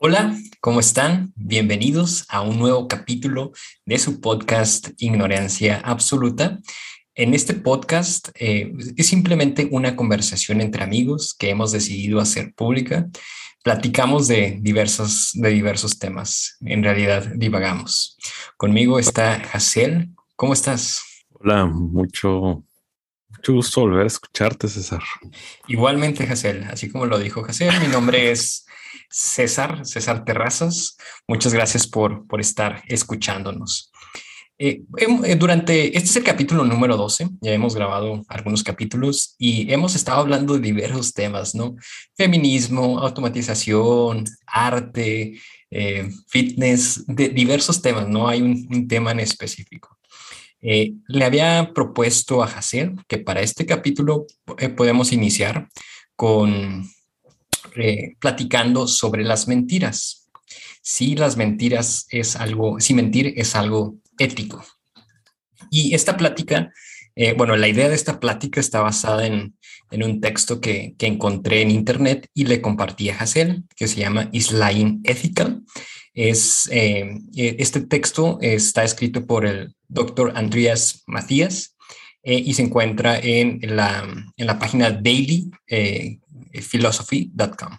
Hola, ¿cómo están? Bienvenidos a un nuevo capítulo de su podcast Ignorancia Absoluta. En este podcast eh, es simplemente una conversación entre amigos que hemos decidido hacer pública. Platicamos de diversos, de diversos temas. En realidad divagamos. Conmigo está Hazel. ¿Cómo estás? Hola, mucho, mucho gusto volver a escucharte, César. Igualmente, Hazel. Así como lo dijo Hazel, mi nombre es César, César Terrazas. Muchas gracias por, por estar escuchándonos. Eh, eh, durante, este es el capítulo número 12, ya hemos grabado algunos capítulos y hemos estado hablando de diversos temas, ¿no? Feminismo, automatización, arte, eh, fitness, de diversos temas, no hay un, tema en específico. le había propuesto a Hacer que para este capítulo podemos iniciar con eh, platicando sobre las mentiras. Si las mentiras es algo, si mentir es algo ético. Y esta plática, eh, bueno, la idea de esta plática está basada en, un texto que, encontré en internet y le compartí a Hassel, que se llama Islain Ethical. Es, eh, este texto está escrito por el doctor Andreas Matías y se encuentra en la, en la página Daily philosophy.com.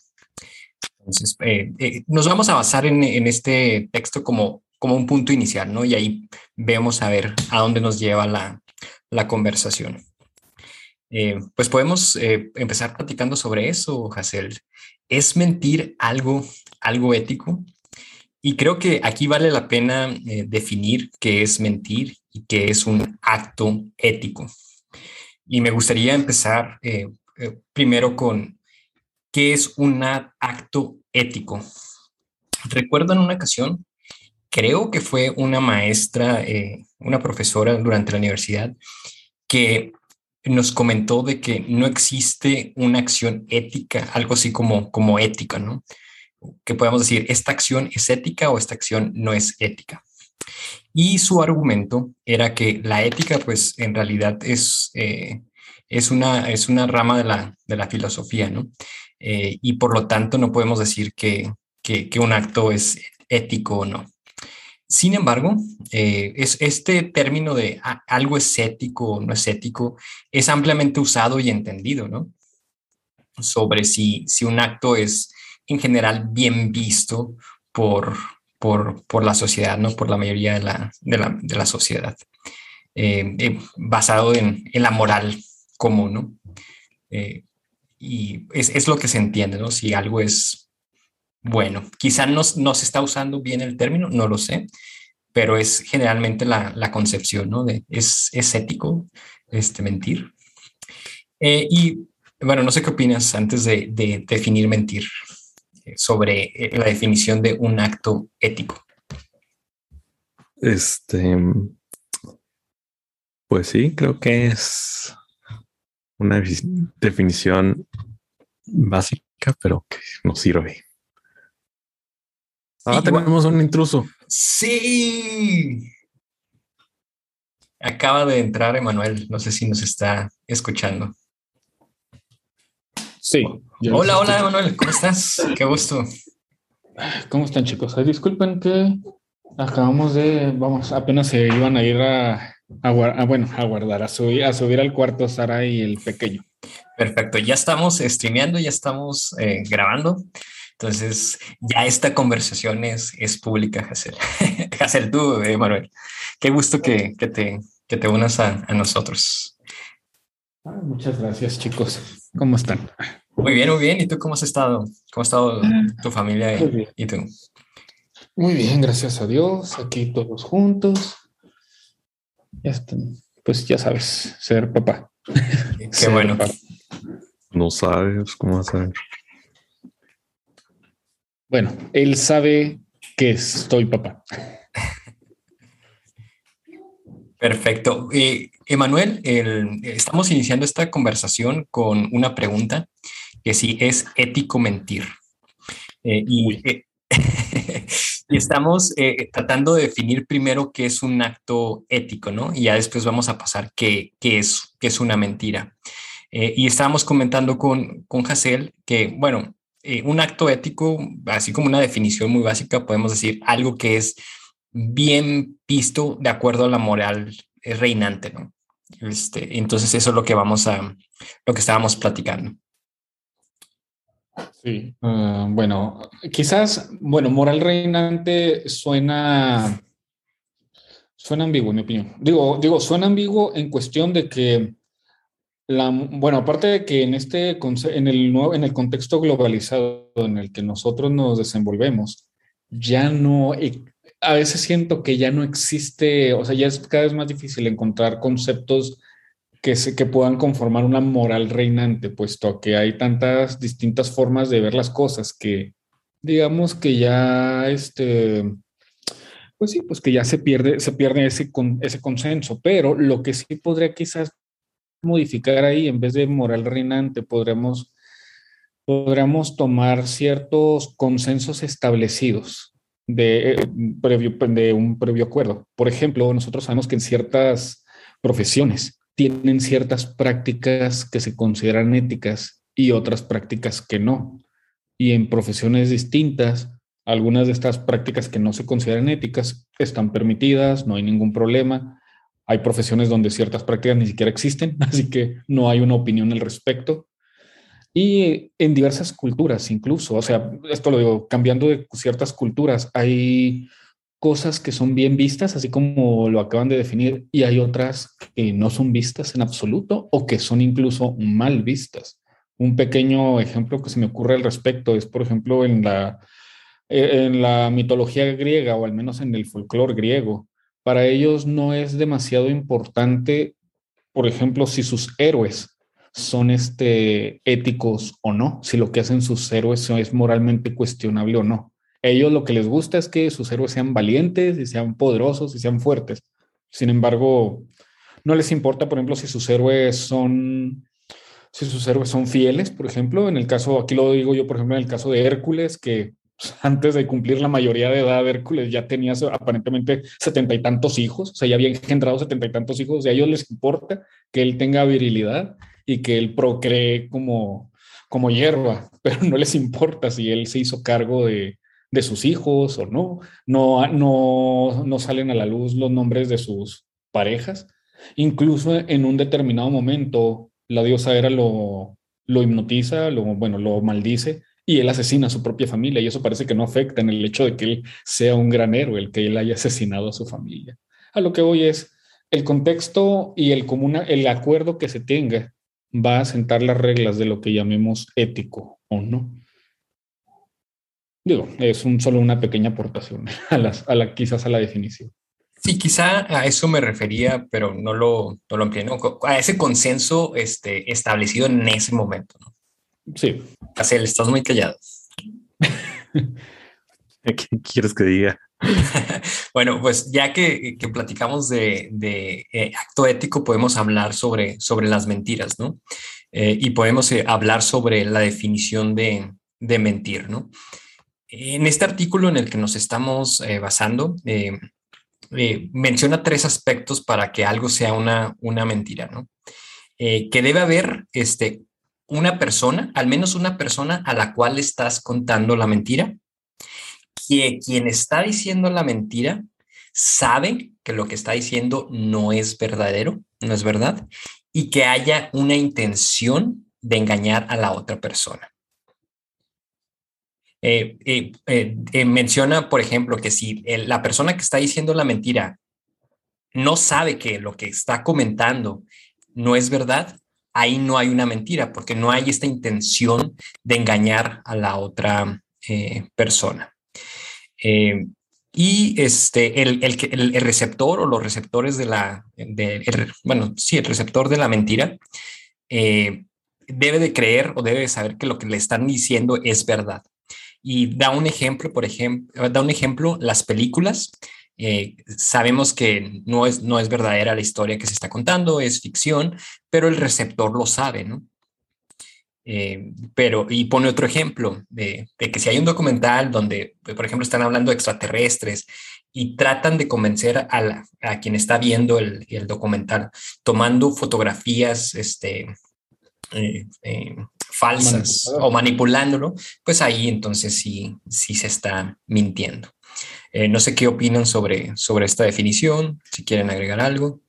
Entonces, eh, eh, nos vamos a basar en, este texto como, como un punto inicial, ¿no? Y ahí vemos a ver a dónde nos lleva la, conversación. Eh, pues podemos empezar platicando sobre eso, Hassel. ¿Es mentir algo, algo ético? Y creo que aquí vale la pena definir qué es mentir y qué es un acto ético. Y me gustaría empezar primero con ¿Qué es un acto ético? Recuerdo en una ocasión, creo que fue una maestra, eh, una profesora durante la universidad, que nos comentó de que no existe una acción ética, algo así como, como ética, ¿no? Que podemos decir, esta acción es ética o esta acción no es ética. Y su argumento era que la ética, pues en realidad es, eh, es, una, es una rama de la, de la filosofía, ¿no? Eh, y por lo tanto no podemos decir que, que, un acto es ético o no. Sin embargo, eh, es, este término de algo es ético o no es ético es ampliamente usado y entendido, ¿no? Sobre si, si un acto es en general bien visto por, por, por la sociedad, ¿no? Por la mayoría de la, de la, de la sociedad, eh, basado en, en, la moral común, ¿no? y es, es, lo que se entiende, ¿no? Si algo es bueno, quizá no, no, se está usando bien el término, no lo sé, pero es generalmente la, la concepción, ¿no? De, es, es ético este, mentir. Eh, y bueno, no sé qué opinas antes de, de definir mentir eh, sobre eh, la definición de un acto ético. Este, pues sí, creo que es una definición básica, pero que nos sirve. Ahora tenemos un intruso. Sí. Acaba de entrar Emanuel. No sé si nos está escuchando. Sí. Hola, hola, Emanuel. ¿Cómo estás? Qué gusto. ¿Cómo están, chicos? disculpen que acabamos de, vamos, apenas se iban a ir a a, bueno, a guardar, a subir, a subir al cuarto Sara y el pequeño. Perfecto, ya estamos streameando, ya estamos eh, grabando. Entonces, ya esta conversación es, es pública, Hazel. Hazel, tú, eh, Manuel. Qué gusto que, que, te, que te unas a, a nosotros. Ah, muchas gracias, chicos. ¿Cómo están? Muy bien, muy bien. ¿Y tú cómo has estado? ¿Cómo ha estado ah, tu familia y, y tú? Muy bien, gracias a Dios. Aquí todos juntos pues ya sabes, ser papá. Qué bueno. No sabes cómo hacer. Bueno, él sabe que estoy papá. Perfecto. Eh, Emanuel, estamos iniciando esta conversación con una pregunta que si es ético mentir. Eh, y y estamos eh, tratando de definir primero qué es un acto ético, ¿no? Y ya después vamos a pasar qué, qué es, qué es una mentira. Eh, y estábamos comentando con, con Hassel que, bueno, eh, un acto ético, así como una definición muy básica, podemos decir algo que es bien visto de acuerdo a la moral reinante, ¿no? Este, entonces eso es lo que vamos a, lo que estábamos platicando. Sí, ah, bueno, quizás, bueno, moral reinante suena, suena ambiguo, en mi opinión. Digo, digo, suena ambiguo en cuestión de que la, bueno, aparte de que en este en el nuevo, en el contexto globalizado en el que nosotros nos desenvolvemos, ya no, a veces siento que ya no existe, o sea, ya es cada vez más difícil encontrar conceptos que, se, que puedan conformar una moral reinante, puesto que hay tantas distintas formas de ver las cosas que, digamos que ya, este, pues sí, pues que ya se pierde, se pierde ese, con, ese consenso, pero lo que sí podría quizás modificar ahí, en vez de moral reinante, podríamos, podríamos tomar ciertos consensos establecidos de, de un previo acuerdo. Por ejemplo, nosotros sabemos que en ciertas profesiones, tienen ciertas prácticas que se consideran éticas y otras prácticas que no. Y en profesiones distintas, algunas de estas prácticas que no se consideran éticas están permitidas, no hay ningún problema. Hay profesiones donde ciertas prácticas ni siquiera existen, así que no hay una opinión al respecto. Y en diversas culturas incluso, o sea, esto lo digo, cambiando de ciertas culturas, hay cosas que son bien vistas, así como lo acaban de definir, y hay otras que no son vistas en absoluto o que son incluso mal vistas. Un pequeño ejemplo que se me ocurre al respecto es, por ejemplo, en la, eh, en la mitología griega o al menos en el folclore griego. Para ellos no es demasiado importante, por ejemplo, si sus héroes son este, éticos o no, si lo que hacen sus héroes es moralmente cuestionable o no ellos lo que les gusta es que sus héroes sean valientes y sean poderosos y sean fuertes. Sin embargo, no les importa, por ejemplo, si sus héroes son si sus héroes son fieles, por ejemplo, en el caso, aquí lo digo yo, por ejemplo, en el caso de Hércules, que antes de cumplir la mayoría de edad, Hércules ya tenía aparentemente setenta y tantos hijos, o sea, ya había engendrado setenta y tantos hijos, y a ellos les importa que él tenga virilidad y que él procree como, como hierba, pero no les importa si él se hizo cargo de, de sus hijos o no. No, no, no salen a la luz los nombres de sus parejas. Incluso en un determinado momento, la diosa era lo, lo hipnotiza, lo, bueno, lo maldice y él asesina a su propia familia y eso parece que no afecta en el hecho de que él sea un gran héroe, el que él haya asesinado a su familia. A lo que voy es, el contexto y el, común, el acuerdo que se tenga va a sentar las reglas de lo que llamemos ético o no. Digo, es un, solo una pequeña aportación a, las, a la, quizás a la definición. Sí, quizá a eso me refería, pero no lo, no lo amplié, A ese consenso este, establecido en ese momento, ¿no? Sí. Cacel, estás muy callado. ¿Qué quieres que diga? bueno, pues ya que, que platicamos de, de eh, acto ético, podemos hablar sobre, sobre las mentiras, ¿no? Eh, y podemos eh, hablar sobre la definición de, de mentir, ¿no? En este artículo en el que nos estamos eh, basando, eh, eh, menciona tres aspectos para que algo sea una, una mentira, ¿no? que debe haber este, una persona, al menos una persona a la cual estás contando la mentira, que quien está diciendo la mentira sabe que lo que está diciendo no es verdadero, no es verdad, y que haya una intención de engañar a la otra persona. Eh, eh, eh, menciona, por ejemplo, que si la persona que está diciendo la mentira no sabe que lo que está comentando no es verdad, ahí no hay una mentira, porque no hay esta intención de engañar a la otra persona. y este, el, el, receptor o los receptores de la, bueno, sí, el receptor de la mentira, debe de creer o debe de saber que lo que le están diciendo es verdad. Y da un ejemplo, por ejemplo, da un ejemplo, las películas. Eh, sabemos que no es, no es verdadera la historia que se está contando, es ficción, pero el receptor lo sabe, ¿no? Eh, pero, y pone otro ejemplo de, que si hay un documental donde, por ejemplo, están hablando de extraterrestres y tratan de convencer a, a quien está viendo el, el documental, tomando fotografías este, eh, falsas o manipulándolo, pues ahí entonces sí, sí se está mintiendo. Eh, no sé qué opinan sobre, sobre esta definición, si quieren agregar algo.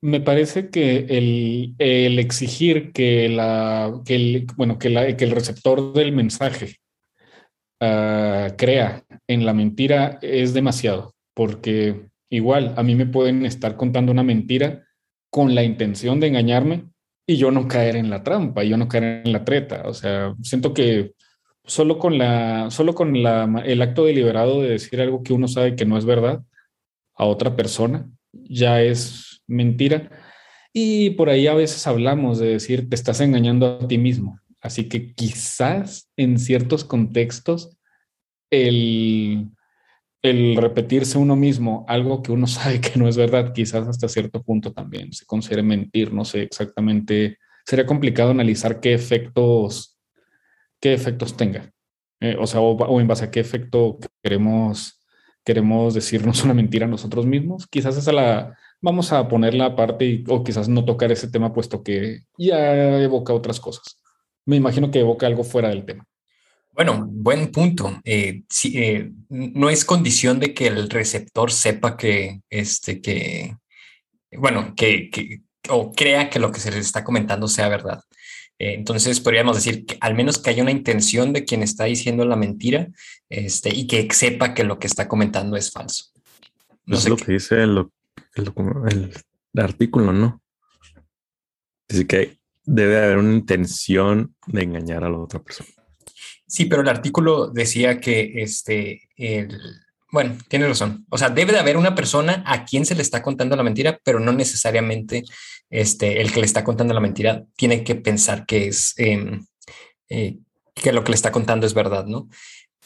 Me parece que el, exigir que, la, que, el, bueno, que, la, que el receptor del mensaje ah, crea en la mentira es demasiado, porque igual a mí me pueden estar contando una mentira con la intención de engañarme y yo no caer en la trampa, y yo no caer en la treta. O sea, siento que solo con, la, solo con la, el acto deliberado de decir algo que uno sabe que no es verdad a otra persona, ya es mentira. Y por ahí a veces hablamos de decir, te estás engañando a ti mismo. Así que quizás en ciertos contextos el, el repetirse uno mismo algo que uno sabe que no es verdad, quizás hasta cierto punto también se considere mentir, no sé exactamente, sería complicado analizar qué efectos, qué efectos tenga, eh, o sea, o, en base a qué efecto queremos, queremos decirnos una mentira a nosotros mismos, quizás esa la, vamos a ponerla aparte o quizás no tocar ese tema puesto que ya evoca otras cosas. Me imagino que evoca algo fuera del tema. Bueno, buen punto. Eh, eh, no es condición de que el receptor sepa que, este, que, bueno, que, o crea que lo que se le está comentando sea verdad. Eh, entonces podríamos decir que al menos que haya una intención de quien está diciendo la mentira este, y que sepa que lo que está comentando es falso. No es lo que dice el, artículo, ¿no? Dice que debe haber una intención de engañar a la otra persona. Sí, pero el artículo decía que este, el, bueno, tiene razón. O sea, debe de haber una persona a quien se le está contando la mentira, pero no necesariamente este, el que le está contando la mentira tiene que pensar que es em, eh, que lo que le está contando es verdad, ¿no?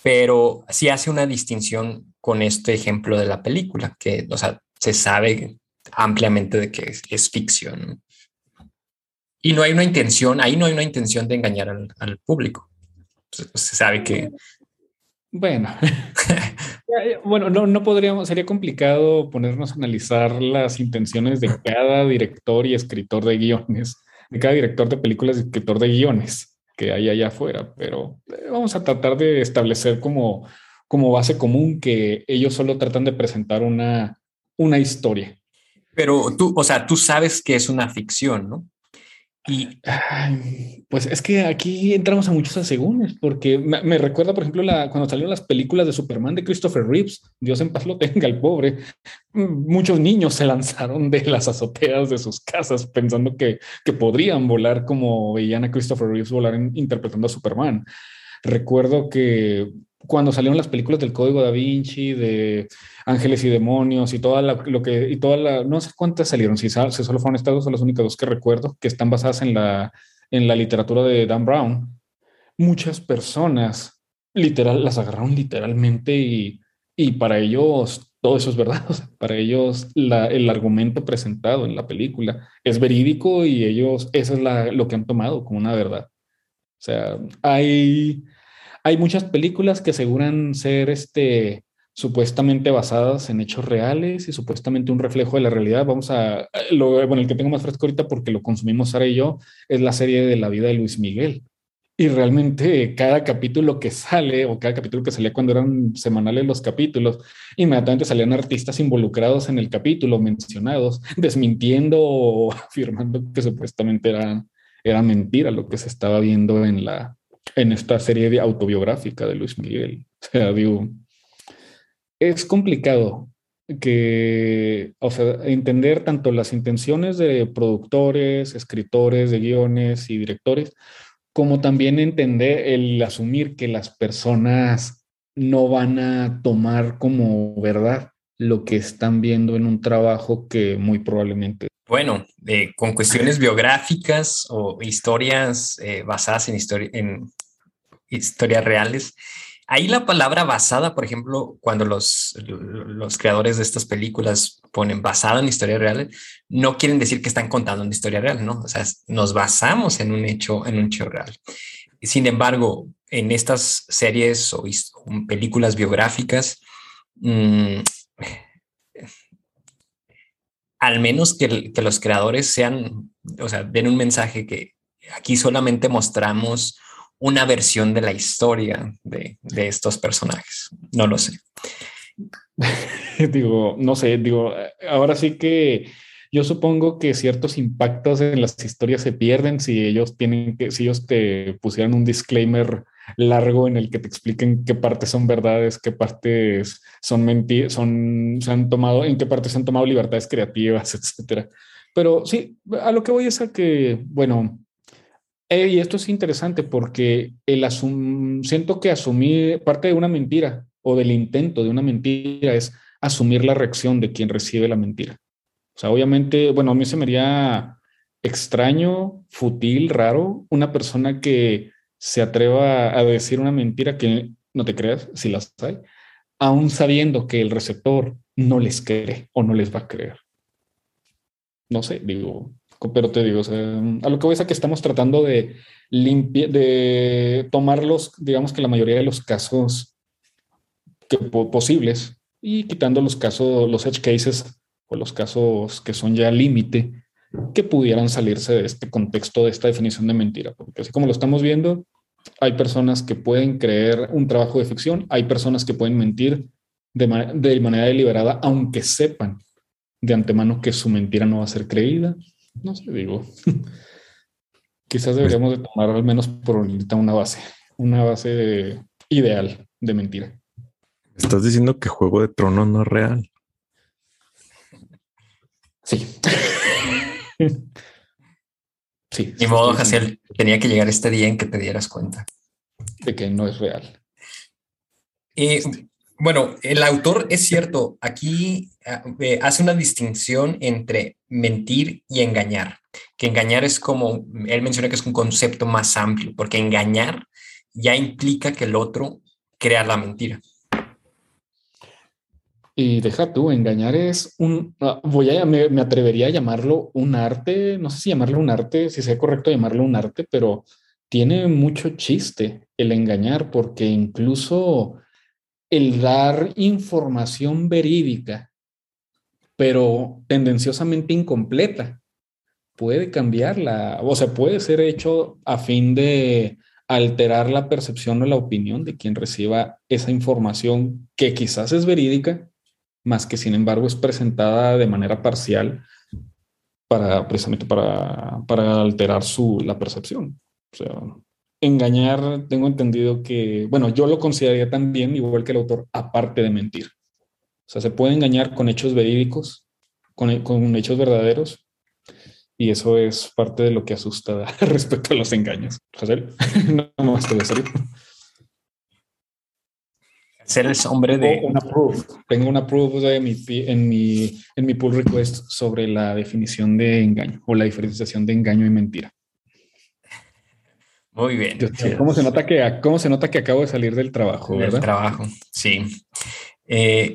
Pero sí hace una distinción con este ejemplo de la película, que, o sea, se sabe ampliamente de que es, ficción. Y no hay una intención, ahí no hay una intención de engañar al público. Pues, se sabe que... Bueno, bueno, no, no podríamos, sería complicado ponernos a analizar las intenciones de cada director y escritor de guiones, de cada director de películas y escritor de guiones que hay allá afuera, pero eh, vamos a tratar de establecer como, como base común que ellos solo tratan de presentar una, una historia. Pero tú, o sea, tú sabes que es una ficción, ¿no? Y pues es que aquí entramos a muchos asegúnes, porque me, recuerda, por ejemplo, la, cuando salieron las películas de Superman de Christopher Reeves, Dios en paz lo tenga, el pobre. Muchos niños se lanzaron de las azoteas de sus casas pensando que, que podrían volar como veían a Christopher Reeves volar interpretando a Superman. Recuerdo que cuando salieron las películas del Código da Vinci, de Ángeles y Demonios y toda la, lo que, y toda la, no sé cuántas salieron, si, solo fueron estas dos, son las únicas dos que recuerdo, que están basadas en la, en la literatura de Dan Brown. Muchas personas literal, las agarraron literalmente y, y para ellos todo eso es verdad. para ellos la, el argumento presentado en la película es verídico y ellos, eso es la, lo que han tomado como una verdad. O sea, hay hay muchas películas que aseguran ser este, supuestamente basadas en hechos reales y supuestamente un reflejo de la realidad. Vamos a, lo, bueno, el que tengo más fresco ahorita porque lo consumimos Sara y yo, es la serie de la vida de Luis Miguel. Y realmente cada capítulo que sale o cada capítulo que salía cuando eran semanales los capítulos, inmediatamente salían artistas involucrados en el capítulo, mencionados, desmintiendo o afirmando que supuestamente era, era mentira lo que se estaba viendo en la, en esta serie de autobiográfica de Luis Miguel. O sea, digo, es complicado que, o sea, entender tanto las intenciones de productores, escritores de guiones y directores, como también entender el asumir que las personas no van a tomar como verdad lo que están viendo en un trabajo que muy probablemente bueno, eh, con cuestiones biográficas o historias eh, basadas en, en historias reales. Ahí la palabra basada, por ejemplo, cuando los, los creadores de estas películas ponen basada en historias reales, no quieren decir que están contando una historia real, ¿no? O sea, nos basamos en un hecho, en un hecho real. Sin embargo, en estas series o, películas biográficas, mmm, al menos que, los creadores sean, o sea, den un mensaje que aquí solamente mostramos una versión de la historia de, de estos personajes. No lo sé. digo, no sé, digo, ahora sí que yo supongo que ciertos impactos en las historias se pierden si ellos tienen que, si ellos te pusieran un disclaimer largo en el que te expliquen qué partes son verdades, qué partes son mentiras, son, se han tomado, en qué partes se han tomado libertades creativas, etcétera. Pero sí, a lo que voy es a que, bueno, eh, y esto es interesante porque el asum siento que asumir parte de una mentira o del intento de una mentira es asumir la reacción de quien recibe la mentira. O sea, obviamente, bueno, a mí se me haría extraño, fútil, raro, una persona que se atreva a decir una mentira que no te creas, si las hay, aún sabiendo que el receptor no les cree o no les va a creer. No sé, digo, pero te digo, a lo que voy es a que estamos tratando de limpiar, de tomar los, digamos que la mayoría de los casos que, posibles y quitando los casos, los edge cases o los casos que son ya límite que pudieran salirse de este contexto, de esta definición de mentira, porque así como lo estamos viendo, hay personas que pueden creer un trabajo de ficción, hay personas que pueden mentir de, de manera deliberada, aunque sepan de antemano que su mentira no va a ser creída. No sé, digo, quizás deberíamos de tomar al menos por ahorita una base, una base ideal de mentira. Estás diciendo que Juego de Tronos no es real. Sí. sí. Ni modo, Jaciel, tenía que llegar este día en que te dieras cuenta. De que no es real. Y bueno, el autor es cierto, aquí ah, eh, hace una distinción entre mentir y engañar, que engañar es como, él menciona que es un concepto más amplio, porque engañar ya implica que el otro crea la mentira. Y deja tú, engañar es un, ah, voy a, me, me, atrevería a llamarlo un arte, no sé si llamarlo un arte, si sea correcto llamarlo un arte, pero tiene mucho chiste el engañar porque incluso el dar información verídica, pero tendenciosamente incompleta, puede cambiarla, o sea, puede ser hecho a fin de alterar la percepción o la opinión de quien reciba esa información que quizás es verídica, más que sin embargo es presentada de manera parcial para precisamente para, para alterar su, la percepción. O sea, engañar, tengo entendido que, bueno, yo lo consideraría también, igual que el autor, aparte de mentir. O sea, se puede engañar con hechos verídicos, con, con hechos verdaderos, y eso es parte de lo que asusta respecto a los engaños. José, no, no estoy serio ser el hombre de... Una proof. Tengo una proof de mi, en, mi, en mi pull request sobre la definición de engaño o la diferenciación de engaño y mentira. Muy bien. ¿Cómo se nota que, cómo se nota que acabo de salir del trabajo? Del trabajo, sí. Eh,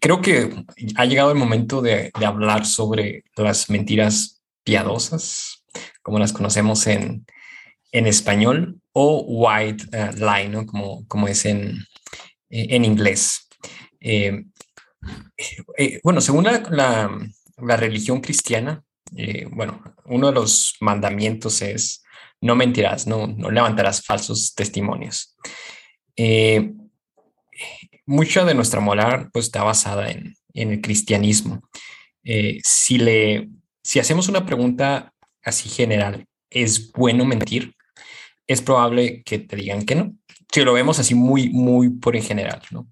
creo que ha llegado el momento de, de, hablar sobre las mentiras piadosas, como las conocemos en, en español, o white uh, lie, ¿no? Como, como es en, en inglés. Eh, eh, bueno, según la, la, religión cristiana, eh, bueno, uno de los mandamientos es no mentirás, no, no levantarás falsos testimonios. mucha de nuestra moral pues, está basada en, en el cristianismo. si, le, si hacemos una pregunta así general, ¿es bueno mentir? Es probable que te digan que no. Si lo vemos así muy, muy por en general, ¿no?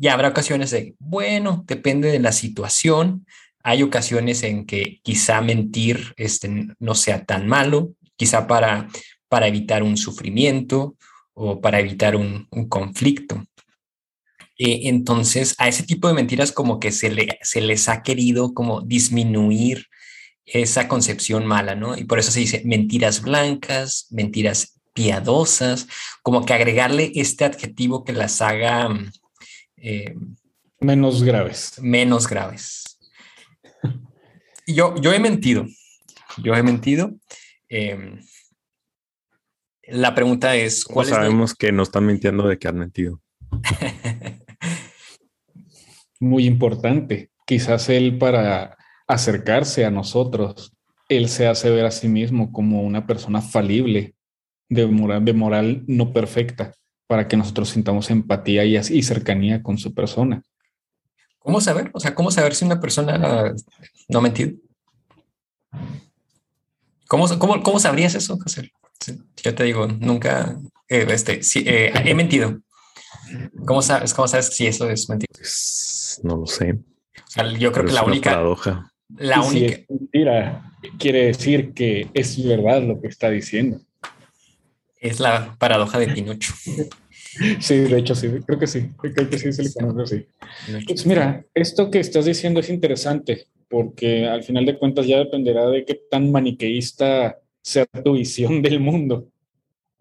Y habrá ocasiones de, bueno, depende de la situación. Hay ocasiones en que quizá mentir este, no sea tan malo, quizá para, para evitar un sufrimiento o para evitar un, conflicto. Eh, entonces, a ese tipo de mentiras como que se, le, se les ha querido como disminuir esa concepción mala, ¿no? Y por eso se dice mentiras blancas, mentiras piadosas, como que agregarle este adjetivo que las haga eh, menos graves. Menos graves. Yo, yo he mentido, yo he mentido. Em, la pregunta es, ¿cuál sabemos que no están mintiendo de que han mentido? Muy importante. Quizás él para acercarse a nosotros él se hace ver a sí mismo como una persona falible, de moral, de moral no perfecta, para que nosotros sintamos empatía y, y cercanía con su persona. ¿Cómo saber? O sea, ¿cómo saber si una persona no ha mentido? ¿Cómo, cómo, cómo sabrías eso, José? Yo te digo, nunca eh, este, eh, he mentido. ¿Cómo sabes, ¿Cómo sabes si eso es mentira? Pues, no lo sé. O sea, yo creo que la única. Paradoja. La única. Si es mentira, quiere decir que es verdad lo que está diciendo. Es la paradoja de Pinocho. Sí, de hecho sí, creo que sí, creo que sí se le conoce así. Pues mira, esto que estás diciendo es interesante, porque al final de cuentas ya dependerá de qué tan maniqueísta sea tu visión del mundo.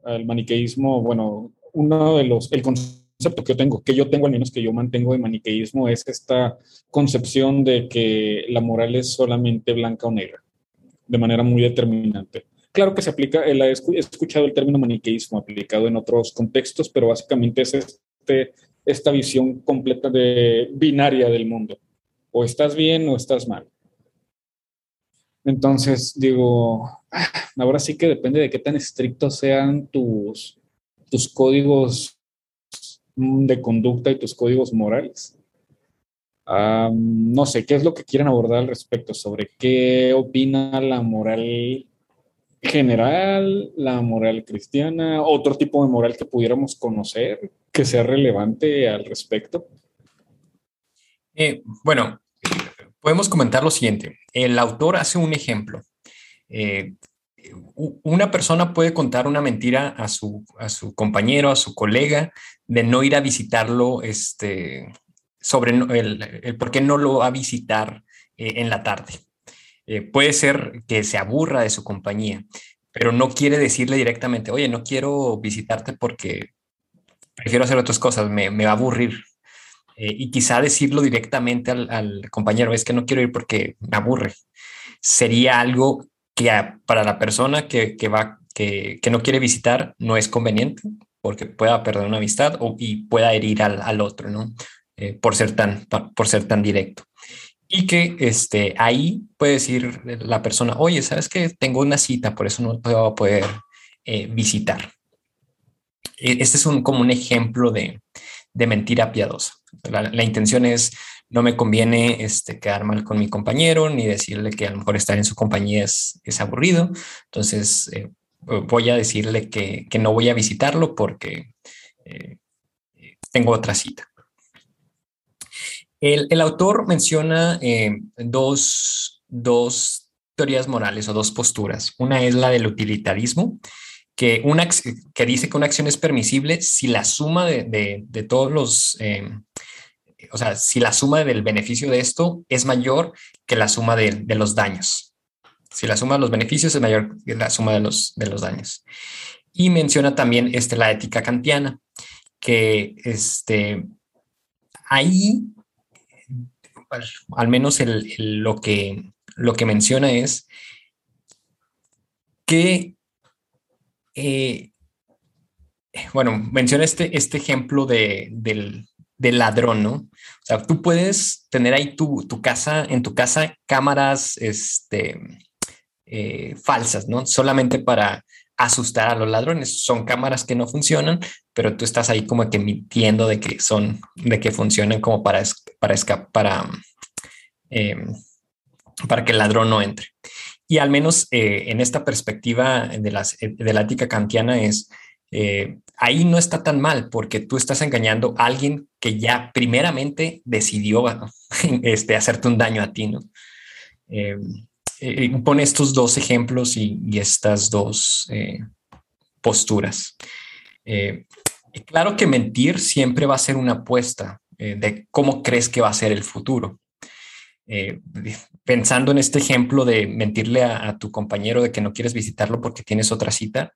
El maniqueísmo, bueno, uno de los, el concepto que yo tengo, que yo tengo al menos que yo mantengo de maniqueísmo, es esta concepción de que la moral es solamente blanca o negra, de manera muy determinante. Claro que se aplica, he escuchado el término maniqueísmo aplicado en otros contextos, pero básicamente es este, esta visión completa de binaria del mundo. O estás bien o estás mal. Entonces, digo, ah, ahora sí que depende de qué tan estrictos sean tus, tus códigos de conducta y tus códigos morales. no sé, ¿qué es lo que quieren abordar al respecto? Sobre qué opina la moral general, la moral cristiana, otro tipo de moral que pudiéramos conocer que sea relevante al respecto? Eh, bueno, podemos comentar lo siguiente. El autor hace un ejemplo. Eh, una persona puede contar una mentira a su, a su compañero, a su colega, de no ir a visitarlo, este, sobre el, por qué no lo va a visitar eh, en la tarde. Eh, puede ser que se aburra de su compañía, pero no quiere decirle directamente, oye, no quiero visitarte porque prefiero hacer otras cosas, me, va a aburrir. Eh, y quizá decirlo directamente al, compañero, es que no quiero ir porque me aburre. Sería algo que para la persona que, va, que, no quiere visitar no es conveniente porque pueda perder una amistad o, y pueda herir al, otro, ¿no? Eh, por, ser tan, por ser tan directo y que este, ahí puede decir la persona, oye, ¿sabes que Tengo una cita, por eso no te voy a poder eh, visitar. E, este es un, como un ejemplo de, de mentira piadosa. La, intención es, no me conviene este, quedar mal con mi compañero, ni decirle que a lo mejor estar en su compañía es, es aburrido. Entonces, eh, voy a decirle que, que, no voy a visitarlo porque eh, tengo otra cita. El, autor menciona eh, dos, teorías morales o dos posturas. Una es la del utilitarismo, que, una, que dice que una acción es permisible si la suma de, todos los, o sea, si la suma del beneficio de esto es mayor que la suma de, los daños. Si la suma de los beneficios es mayor que la suma de los, de los daños. Y menciona también este, la ética kantiana, que este, ahí al menos lo, que, lo que menciona es que, eh, bueno, menciona este, este ejemplo de, del, ladrón, ¿no? O sea, tú puedes tener ahí tu, casa, en tu casa, cámaras este, eh, falsas, ¿no? Solamente para asustar a los ladrones. Son cámaras que no funcionan, pero tú estás ahí como que mintiendo de que son, de que funcionan como para, para escapar, para, em, para que el ladrón no entre. Y al menos eh, en esta perspectiva de, las, de la ética kantiana es, eh, ahí no está tan mal porque tú estás engañando a alguien que ya primeramente decidió este, hacerte un daño a ti, ¿no? Em, eh, pone estos dos ejemplos y, estas dos eh, posturas. Eh, claro que mentir siempre va a ser una apuesta de cómo crees que va a ser el futuro. pensando en este ejemplo de mentirle a, tu compañero de que no quieres visitarlo porque tienes otra cita,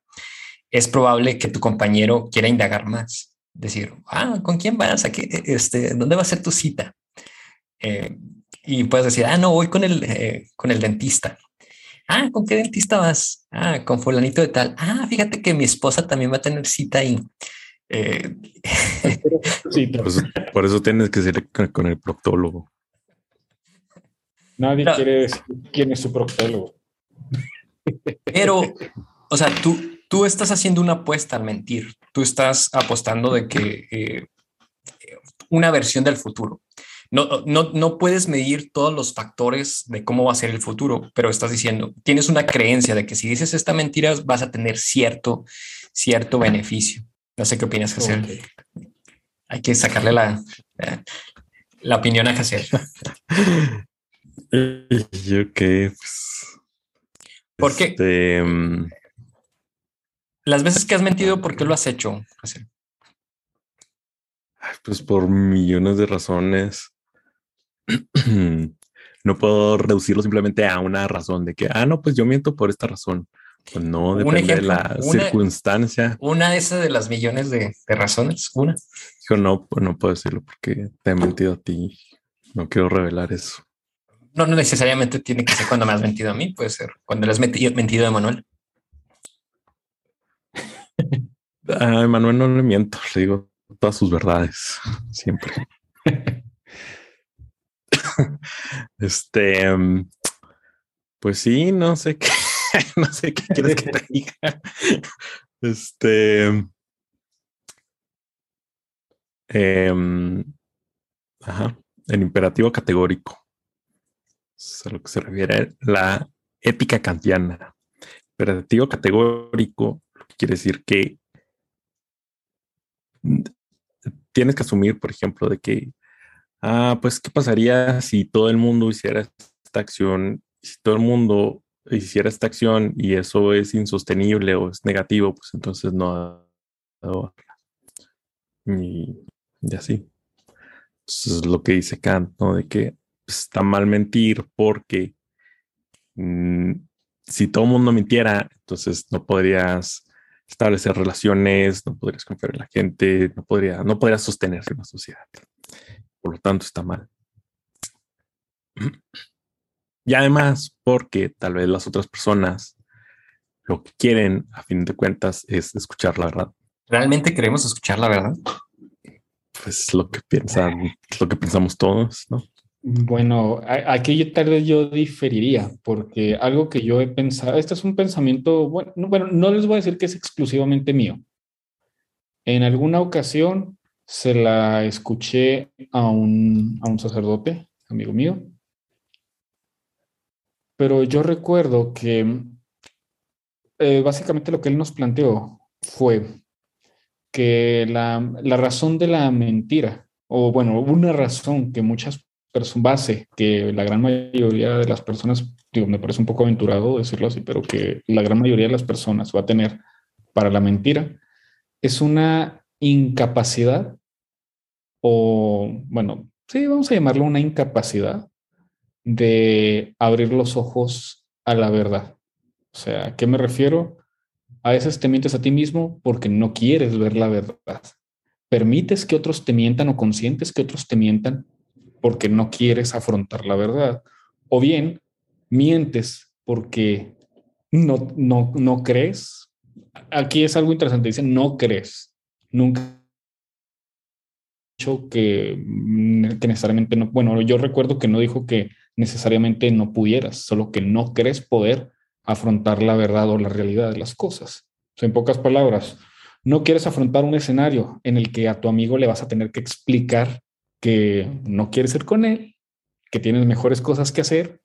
es probable que tu compañero quiera indagar más. Decir, ah, ¿con quién vas? ¿A este, ¿Dónde va a ser tu cita? y puedes decir, ah, no, voy con el, eh, con el dentista. Ah, ¿con qué dentista vas? Ah, con fulanito de tal. Ah, fíjate que mi esposa también va a tener cita ahí. Eh, por, eso, tienes que ser con, el proctólogo. Nadie quiere decir quién es su proctólogo. Pero, o sea, tú, tú estás haciendo una apuesta al mentir. Tú estás apostando de que eh, una versión del futuro. No, no, no puedes medir todos los factores de cómo va a ser el futuro, pero estás diciendo, tienes una creencia de que si dices esta mentira vas a tener cierto, cierto beneficio. No sé qué opinas, Hacer. Hay que sacarle la, la, opinión a Hacer. Yo qué, pues. ¿Por qué? Este, mm, Las veces que has mentido, ¿por qué lo has hecho? Pues por millones de razones. no puedo reducirlo simplemente a una razón de que, ah, no, pues yo miento por esta razón. Pues no, depende de la circunstancia. Una de esas de las millones de, razones, una. Yo no, pues no puedo decirlo porque te he mentido a ti. No quiero revelar eso. No, no necesariamente tiene que ser cuando me has mentido a mí, puede ser cuando le has mentido, mentido a Manuel. A Manuel no le miento, le digo todas sus verdades, siempre. este, pues sí, no sé qué. no sé qué quieres que te diga. Este. Em, ajá. El imperativo categórico. Es a lo que se refiere la ética kantiana. Imperativo categórico quiere decir que tienes que asumir, por ejemplo, de que, ah, pues, ¿qué pasaría si todo el mundo hiciera esta acción? Si todo el mundo hiciera esta acción y eso es insostenible o es negativo, pues entonces no. Y, y así. es lo que dice Kant, ¿no? De que está mal mentir porque mm, si todo el mundo mintiera, entonces no podrías establecer relaciones, no podrías confiar en la gente, no podría, no podrías sostenerse una sociedad. Por lo tanto, está mal. Y además, porque tal vez las otras personas lo que quieren, a fin de cuentas, es escuchar la verdad. ¿Realmente queremos escuchar la verdad? Pues lo que piensan, lo que pensamos todos, ¿no? Bueno, aquí tal vez yo diferiría, porque algo que yo he pensado, este es un pensamiento, bueno no, bueno, no les voy a decir que es exclusivamente mío. En alguna ocasión se la escuché a un, a un sacerdote, amigo mío, pero yo recuerdo que eh, básicamente lo que él nos planteó fue que la, razón de la mentira, o bueno, una razón que muchas base que la gran mayoría de las personas, digo, me parece un poco aventurado decirlo así, pero que la gran mayoría de las personas va a tener para la mentira, es una incapacidad, o bueno, sí, vamos a llamarlo una incapacidad de abrir los ojos a la verdad. O sea, ¿a qué me refiero? A veces te mientes a ti mismo porque no quieres ver la verdad. Permites que otros te mientan o consientes que otros te mientan porque no quieres afrontar la verdad. O bien, mientes porque no, no, no crees. Aquí es algo interesante, dice, no crees. Nunca dicho que, que necesariamente no. Bueno, yo recuerdo que no dijo que necesariamente no pudieras, solo que no crees poder afrontar la verdad o la realidad de las cosas. en pocas palabras, no quieres afrontar un escenario en el que a tu amigo le vas a tener que explicar que no quieres ir con él, que tienes mejores cosas que hacer,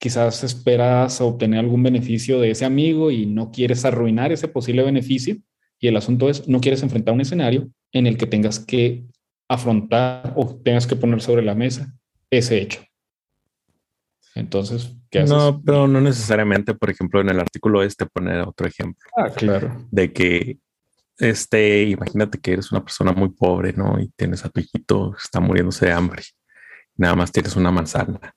quizás esperas obtener algún beneficio de ese amigo y no quieres arruinar ese posible beneficio. Y el asunto es, no quieres enfrentar un escenario en el que tengas que afrontar o tengas que poner sobre la mesa ese hecho. Entonces, ¿qué haces? No, pero no necesariamente, por ejemplo, en el artículo este poner otro ejemplo. Ah, claro. De que, este, imagínate que eres una persona muy pobre, ¿no? Y tienes a tu hijito que está muriéndose de hambre. Nada más tienes una manzana.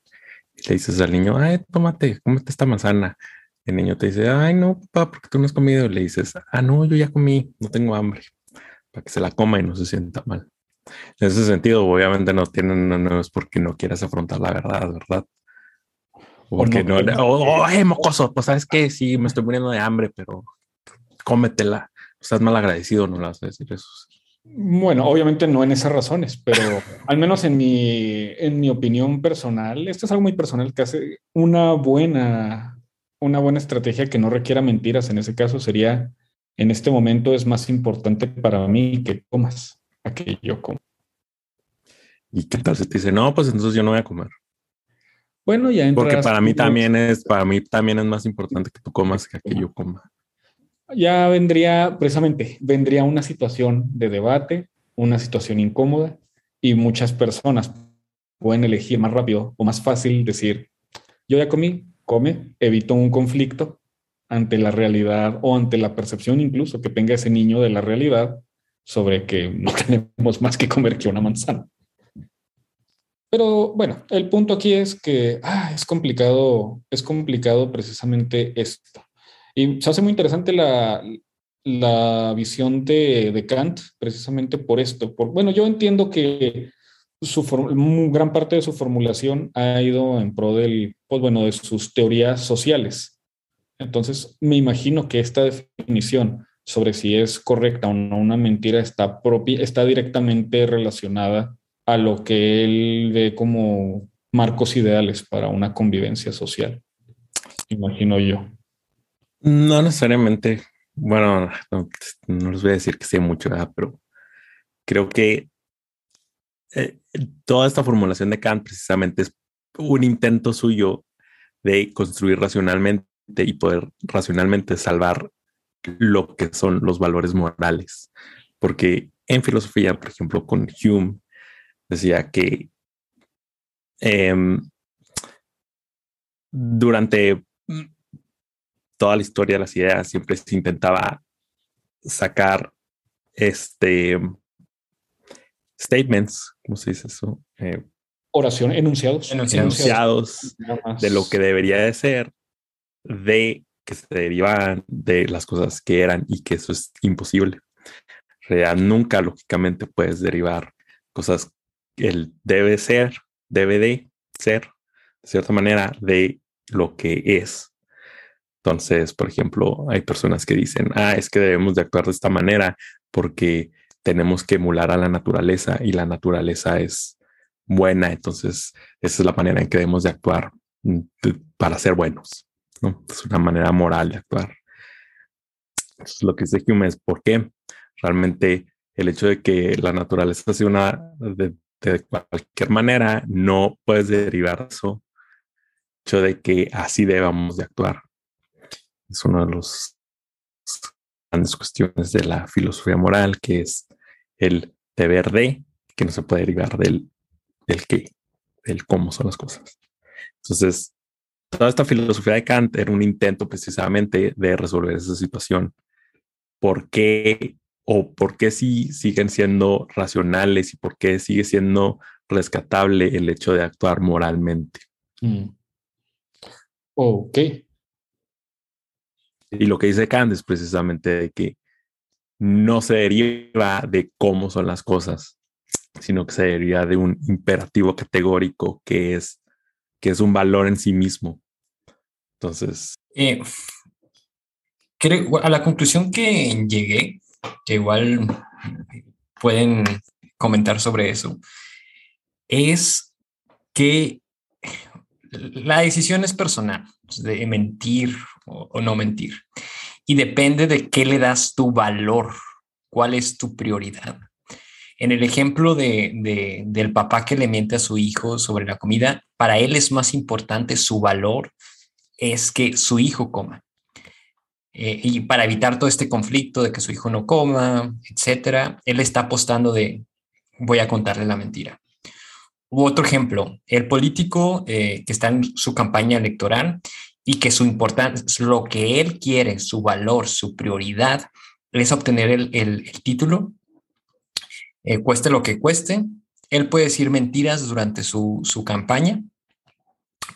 Y le dices al niño, ay, tómate, cómete esta manzana. El niño te dice, ay, no, papá, porque tú no has comido. Y le dices, ah, no, yo ya comí, no tengo hambre. Para que se la coma y no se sienta mal. En ese sentido, obviamente no tienen, no es porque no quieras afrontar la verdad, ¿verdad? Porque no, oh, oh, mocoso, pues sabes que sí, me estoy muriendo de hambre, pero cómetela. Estás mal agradecido, no le vas a decir eso. Bueno, obviamente no en esas razones, pero al menos en mi, en mi opinión personal, esto es algo muy personal que hace una buena una buena estrategia que no requiera mentiras en ese caso sería, en este momento es más importante para mí que comas a que yo como. ¿Y qué tal si te dice, no, pues entonces yo no voy a comer? Bueno, ya Porque para mí también es, para mí también es más importante que tú comas que que yo coma. Ya vendría, precisamente, vendría una situación de debate, una situación incómoda y muchas personas pueden elegir más rápido o más fácil decir, yo ya comí, come, evito un conflicto ante la realidad o ante la percepción incluso que tenga ese niño de la realidad sobre que no tenemos más que comer que una manzana. Pero bueno, el punto aquí es que ah, es complicado, es complicado precisamente esto. Y se hace muy interesante la, la visión de, de, Kant precisamente por esto. Por, bueno, yo entiendo que su gran parte de su formulación ha ido en pro del, pues bueno, de sus teorías sociales. Entonces, me imagino que esta definición sobre si es correcta o no una mentira está, propia, está directamente relacionada a lo que él ve como marcos ideales para una convivencia social, imagino yo. No necesariamente, bueno, no, les voy a decir que sé mucho, pero creo que eh, toda esta formulación de Kant precisamente es un intento suyo de construir racionalmente y poder racionalmente salvar lo que son los valores morales. Porque en filosofía, por ejemplo, con Hume, decía que em, durante toda la historia de las ideas siempre se intentaba sacar este statements, ¿cómo se dice eso? Eh, Oración, enunciados. Enunciados, de lo que debería de ser, de que se derivan de las cosas que eran y que eso es imposible. Real, nunca lógicamente puedes derivar cosas que el debe ser, debe de ser, de cierta manera, de lo que es. Entonces, por ejemplo, hay personas que dicen, ah, es que debemos de actuar de esta manera porque tenemos que emular a la naturaleza y la naturaleza es buena. Entonces, esa es la manera en que debemos de actuar mm, para ser buenos. ¿no? Es una manera moral de actuar. lo que dice Hume es por qué realmente el hecho de que la naturaleza sea una de, de cualquier manera no puedes derivar eso hecho de que así debamos de actuar es una de las grandes cuestiones de la filosofía moral, que es el deber de, que no se puede derivar del, del qué, del cómo son las cosas. Entonces, toda esta filosofía de Kant era un intento precisamente de resolver esa situación. ¿Por qué o por qué sí siguen siendo racionales y por qué sigue siendo rescatable el hecho de actuar moralmente? Mm. Ok, y lo que dice Kant es precisamente de que no se deriva de cómo son las cosas, sino que se deriva de un imperativo categórico que es, que es un valor en sí mismo. Entonces... Eh, a la conclusión que llegué, que igual pueden comentar sobre eso, es que la decisión es personal, de mentir o, no mentir. Y depende de qué le das tu valor, cuál es tu prioridad. En el ejemplo de, del papá que le miente a su hijo sobre la comida, para él es más importante su valor, es que su hijo coma. Eh, y para evitar todo este conflicto de que su hijo no coma, etcétera, él está apostando de voy a contarle la mentira. U otro ejemplo, el político eh, que está en su campaña electoral y que su importancia, lo que él quiere, su valor, su prioridad es obtener el, título, eh, cueste lo que cueste. Él puede decir mentiras durante su, campaña,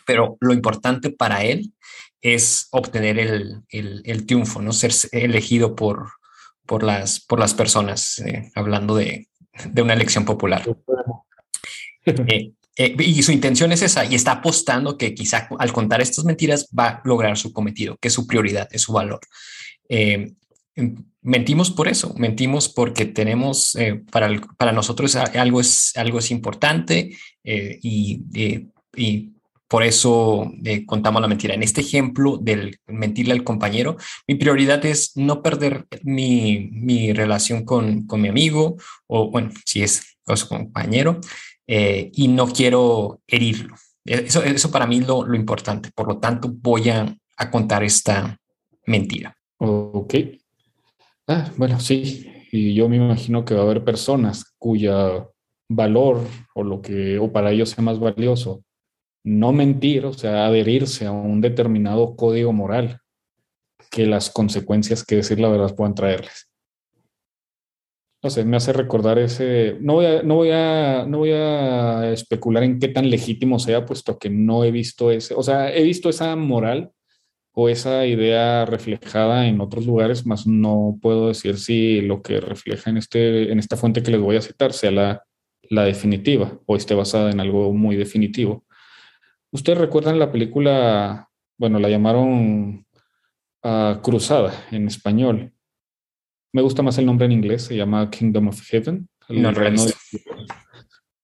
pero lo importante para él es obtener el, triunfo, no ser elegido por, por, las, por las personas, eh, hablando de, una elección popular. Eh, y su intención es esa y está apostando que quizá al contar estas mentiras va a lograr su cometido, que es su prioridad, es su valor. Eh, mentimos por eso, mentimos porque tenemos, eh, para, para nosotros algo es, algo es importante y, y, por eso eh, contamos la mentira. En este ejemplo del mentirle al compañero, mi prioridad es no perder mi, mi relación con, con, mi amigo o, bueno, si es su compañero, eh, y no quiero herirlo. Eso, eso para mí es lo, lo, importante. Por lo tanto, voy a, a contar esta mentira. Ok. Ah, bueno, sí. Y yo me imagino que va a haber personas cuya valor o lo que o para ellos sea más valioso no mentir, o sea, adherirse a un determinado código moral que las consecuencias que decir la verdad puedan traerles. No sé, me hace recordar ese. No voy a, no voy a, no voy a especular en qué tan legítimo sea, puesto que no he visto ese. O sea, he visto esa moral o esa idea reflejada en otros lugares, más no puedo decir si lo que refleja en, este, en esta fuente que les voy a citar sea la, la definitiva o esté basada en algo muy definitivo. ¿Ustedes recuerdan la película, bueno, la llamaron uh, Cruzada en español? Me gusta más el nombre en inglés, se llama Kingdom of Heaven. No, de...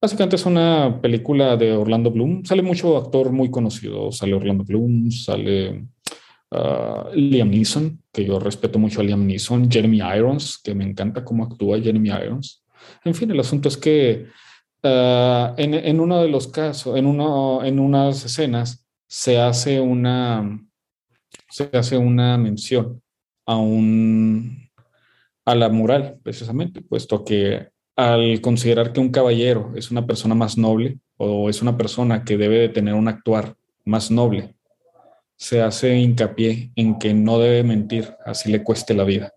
Básicamente es una película de Orlando Bloom. Sale mucho actor muy conocido. Sale Orlando Bloom, sale uh, Liam Neeson, que yo respeto mucho a Liam Neeson. Jeremy Irons, que me encanta cómo actúa Jeremy Irons. En fin, el asunto es que uh, en, en, uno de los casos, en, uno, en unas escenas, se hace una, se hace una mención a, un, a la moral, precisamente, puesto que al considerar que un caballero es una persona más noble o es una persona que debe de tener un actuar más noble, se hace hincapié en que no debe mentir, así le cueste la vida.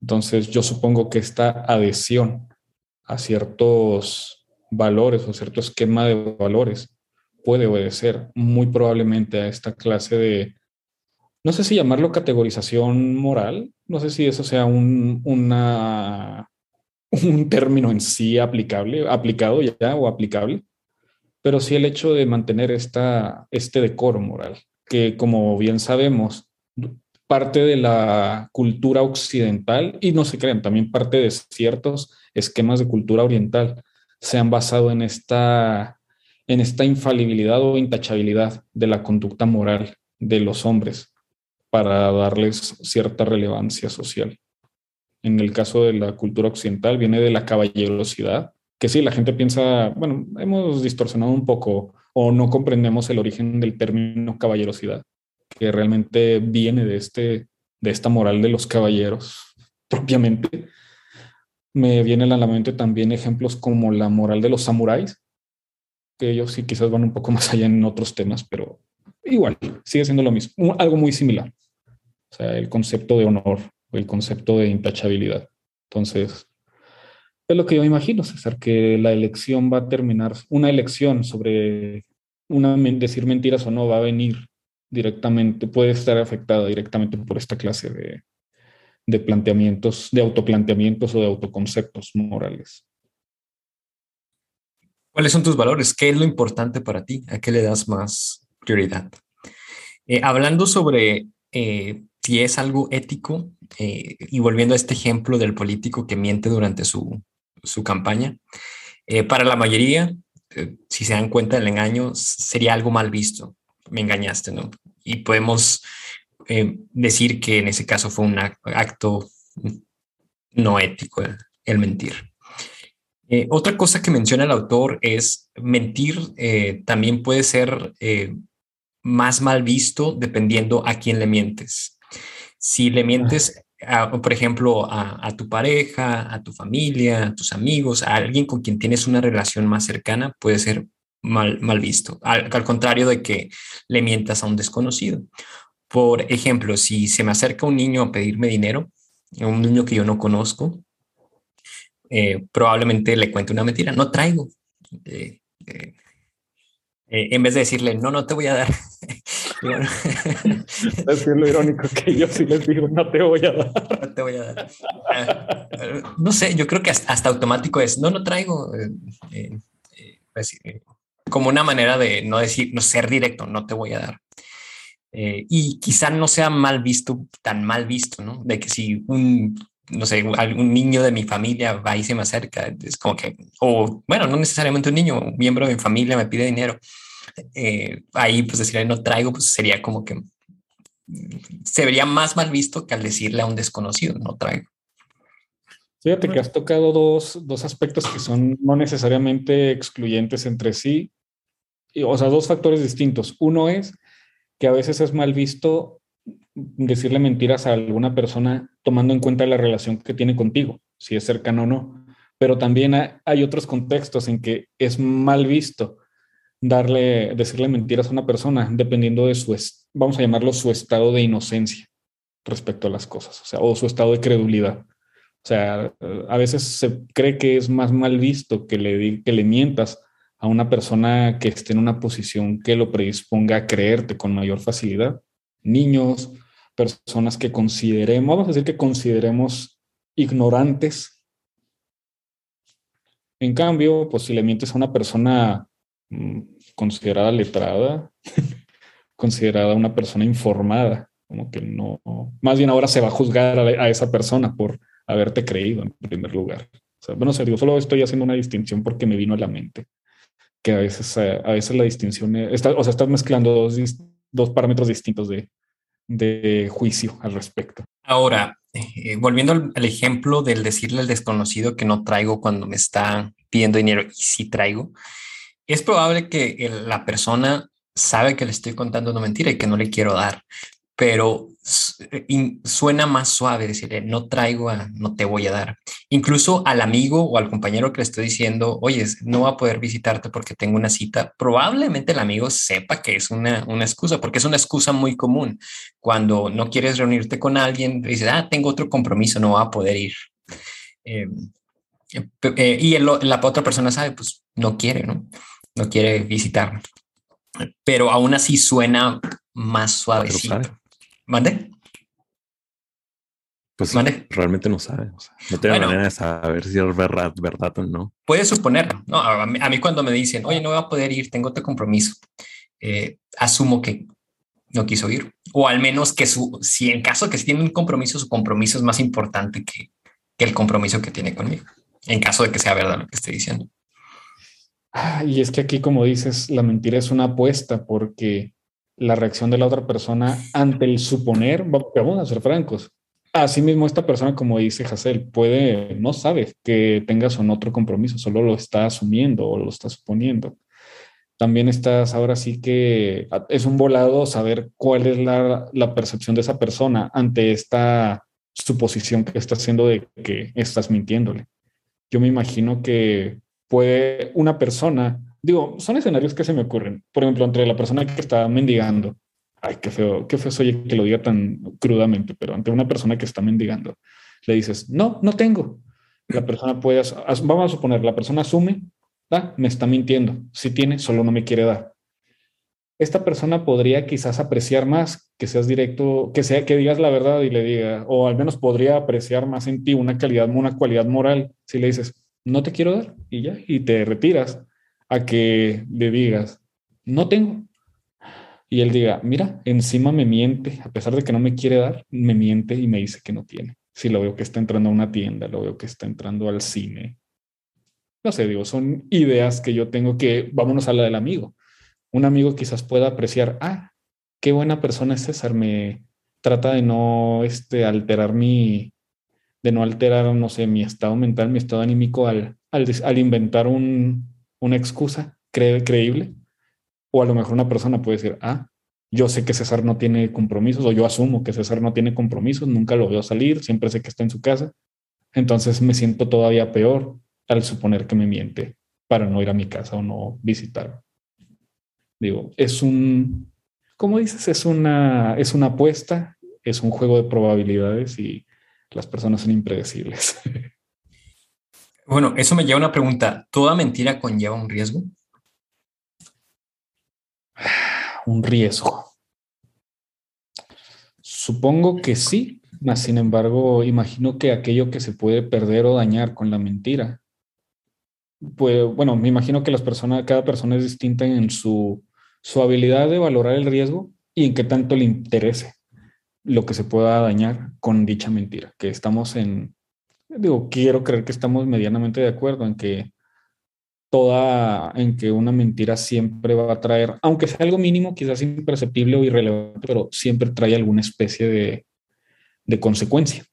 Entonces yo supongo que esta adhesión a ciertos valores o cierto esquema de valores puede obedecer muy probablemente a esta clase de, no sé si llamarlo categorización moral, no sé si eso sea un, término en sí aplicable, aplicado ya o aplicable, pero sí el hecho de mantener esta, este decoro moral, que como bien sabemos, parte de la cultura occidental y no se crean, también parte de ciertos esquemas de cultura oriental se han basado en esta, en esta infalibilidad o intachabilidad de la conducta moral de los hombres para darles cierta relevancia social. En el caso de la cultura occidental viene de la caballerosidad, que sí, la gente piensa, bueno, hemos distorsionado un poco o no comprendemos el origen del término caballerosidad que realmente viene de, este, de esta moral de los caballeros propiamente. Me vienen a la mente también ejemplos como la moral de los samuráis, que ellos sí quizás van un poco más allá en otros temas, pero igual, sigue siendo lo mismo, algo muy similar. O sea, el concepto de honor el concepto de intachabilidad. Entonces, es lo que yo imagino, César, que la elección va a terminar, una elección sobre una, decir mentiras o no va a venir directamente, puede estar afectada directamente por esta clase de, de planteamientos, de autoplanteamientos o de autoconceptos morales. ¿Cuáles son tus valores? ¿Qué es lo importante para ti? ¿A qué le das más prioridad? Eh, hablando sobre eh, si es algo ético, eh, y volviendo a este ejemplo del político que miente durante su, su campaña, para la mayoría, si se dan cuenta del engaño, sería algo mal visto. Me engañaste, ¿no? y podemos eh, decir que en ese caso fue un acto no ético el, mentir. Eh, otra cosa que menciona el autor es mentir eh, también puede ser más mal visto dependiendo a quién le mientes. Si le mientes, por ejemplo, a, tu pareja, a tu familia, a tus amigos, a alguien con quien tienes una relación más cercana, puede ser mal, mal visto, al, contrario de que le mientas a un desconocido. Por ejemplo, si se me acerca un niño a pedirme dinero, un niño que yo no conozco, eh, probablemente le cuente una mentira, no traigo. Eh, eh, en vez de decirle, no, no te voy a dar. es lo irónico que yo sí les digo, no te voy a dar. No te voy a dar. no sé, yo creo que hasta, automático es, no, no traigo. Pues como una manera de no decir, no ser directo, no te voy a dar. Eh, y quizá no sea mal visto, tan mal visto, ¿no? De que si un, no sé, algún niño de mi familia va y se me acerca, es como que, o bueno, no necesariamente un niño, un miembro de mi familia me pide dinero, eh, ahí pues decirle no traigo, pues sería como que se vería más mal visto que al decirle a un desconocido no traigo. Fíjate que has tocado dos, dos aspectos que son no necesariamente excluyentes entre sí, o sea, dos factores distintos. Uno es que a veces es mal visto decirle mentiras a alguna persona tomando en cuenta la relación que tiene contigo, si es cercano o no. Pero también hay otros contextos en que es mal visto darle, decirle mentiras a una persona dependiendo de su, vamos a llamarlo su estado de inocencia respecto a las cosas, o sea, o su estado de credulidad. O sea, a veces se cree que es más mal visto que le, que le mientas a una persona que esté en una posición que lo predisponga a creerte con mayor facilidad. Niños, personas que consideremos, vamos a decir que consideremos ignorantes. En cambio, pues si le mientes a una persona considerada letrada, considerada una persona informada, como que no, más bien ahora se va a juzgar a, esa persona por haberte creído en primer lugar. O sea, bueno, digo, solo estoy haciendo una distinción porque me vino a la mente que a veces, eh, a veces la distinción, está, o sea, estás mezclando dos, dos parámetros distintos de, de, juicio al respecto. Ahora, eh, volviendo al, ejemplo del decirle al desconocido que no traigo cuando me está pidiendo dinero y sí traigo, es probable que la persona sabe que le estoy contando una mentira y que no le quiero dar, pero eh, suena más suave decirle, no traigo, a, no te voy a dar. Incluso al amigo o al compañero que le estoy diciendo, oye, no va a poder visitarte porque tengo una cita, probablemente el amigo sepa que es una, una excusa, porque es una excusa muy común. Cuando no quieres reunirte con alguien, dices, ah, tengo otro compromiso, no va a poder ir. Em, eh, y la otra persona sabe, pues no quiere, ¿no? No quiere visitarme. Pero aún así suena más suavecito. ¿Mande? Pues realmente no sabe. no tiene manera de saber si es verdad, verdad o no. Puede suponerlo. No, a, mí, cuando me dicen, oye, no voy a poder ir, tengo otro compromiso, eh, asumo que no quiso ir. O al menos que su, si en caso que si tiene un compromiso, su compromiso es más importante que, que el compromiso que tiene conmigo. En caso de que sea verdad lo que estoy diciendo. Y es que aquí, como dices, la mentira es una apuesta porque la reacción de la otra persona ante el suponer, vamos a ser francos. Asimismo, esta persona, como dice Hassel, puede, no sabe que tengas un otro compromiso, solo lo está asumiendo o lo está suponiendo. También estás ahora sí que es un volado saber cuál es la, la percepción de esa persona ante esta suposición que está haciendo de que estás mintiéndole. Yo me imagino que puede una persona digo, son escenarios que se me ocurren. Por ejemplo, entre la persona que está mendigando, ay, qué feo, qué feo soy que lo diga tan crudamente, pero ante una persona que está mendigando, le dices, no, no tengo. La persona puede, vamos a suponer, la persona asume, ah, me está mintiendo, si tiene, solo no me quiere dar. Esta persona podría quizás apreciar más que seas directo, que sea que digas la verdad y le diga, o al menos podría apreciar más en ti una calidad, una cualidad moral si le dices, no te quiero dar y ya, y te retiras a que le digas, no tengo. Y él diga, mira, encima me miente, a pesar de que no me quiere dar, me miente y me dice que no tiene. Si lo veo que está entrando a una tienda, lo veo que está entrando al cine. No sé, digo, son ideas que yo tengo que, vámonos a la del amigo. Un amigo quizás pueda apreciar, ah, qué buena persona es César, me trata de no este, alterar mi, de no alterar, no sé, mi estado mental, mi estado anímico al, al, inventar un, una excusa creíble. O a lo mejor una persona puede decir, ah, yo sé que César no tiene compromisos o yo asumo que César no tiene compromisos, nunca lo veo salir, siempre sé que está en su casa. Entonces me siento todavía peor al suponer que me miente para no ir a mi casa o no visitar. Digo, es un, como dices, es una, es una apuesta, es un juego de probabilidades y las personas son impredecibles. Bueno, eso me lleva a una pregunta. ¿Toda mentira conlleva un riesgo? Un riesgo. Supongo que sí, mas sin embargo, imagino que aquello que se puede perder o dañar con la mentira, pues bueno, me imagino que las personas, cada persona es distinta en su, su habilidad de valorar el riesgo y en qué tanto le interese lo que se pueda dañar con dicha mentira, que estamos en, digo, quiero creer que estamos medianamente de acuerdo en que toda en que una mentira siempre va a traer, aunque sea algo mínimo, quizás imperceptible o irrelevante, pero siempre trae alguna especie de, de consecuencia.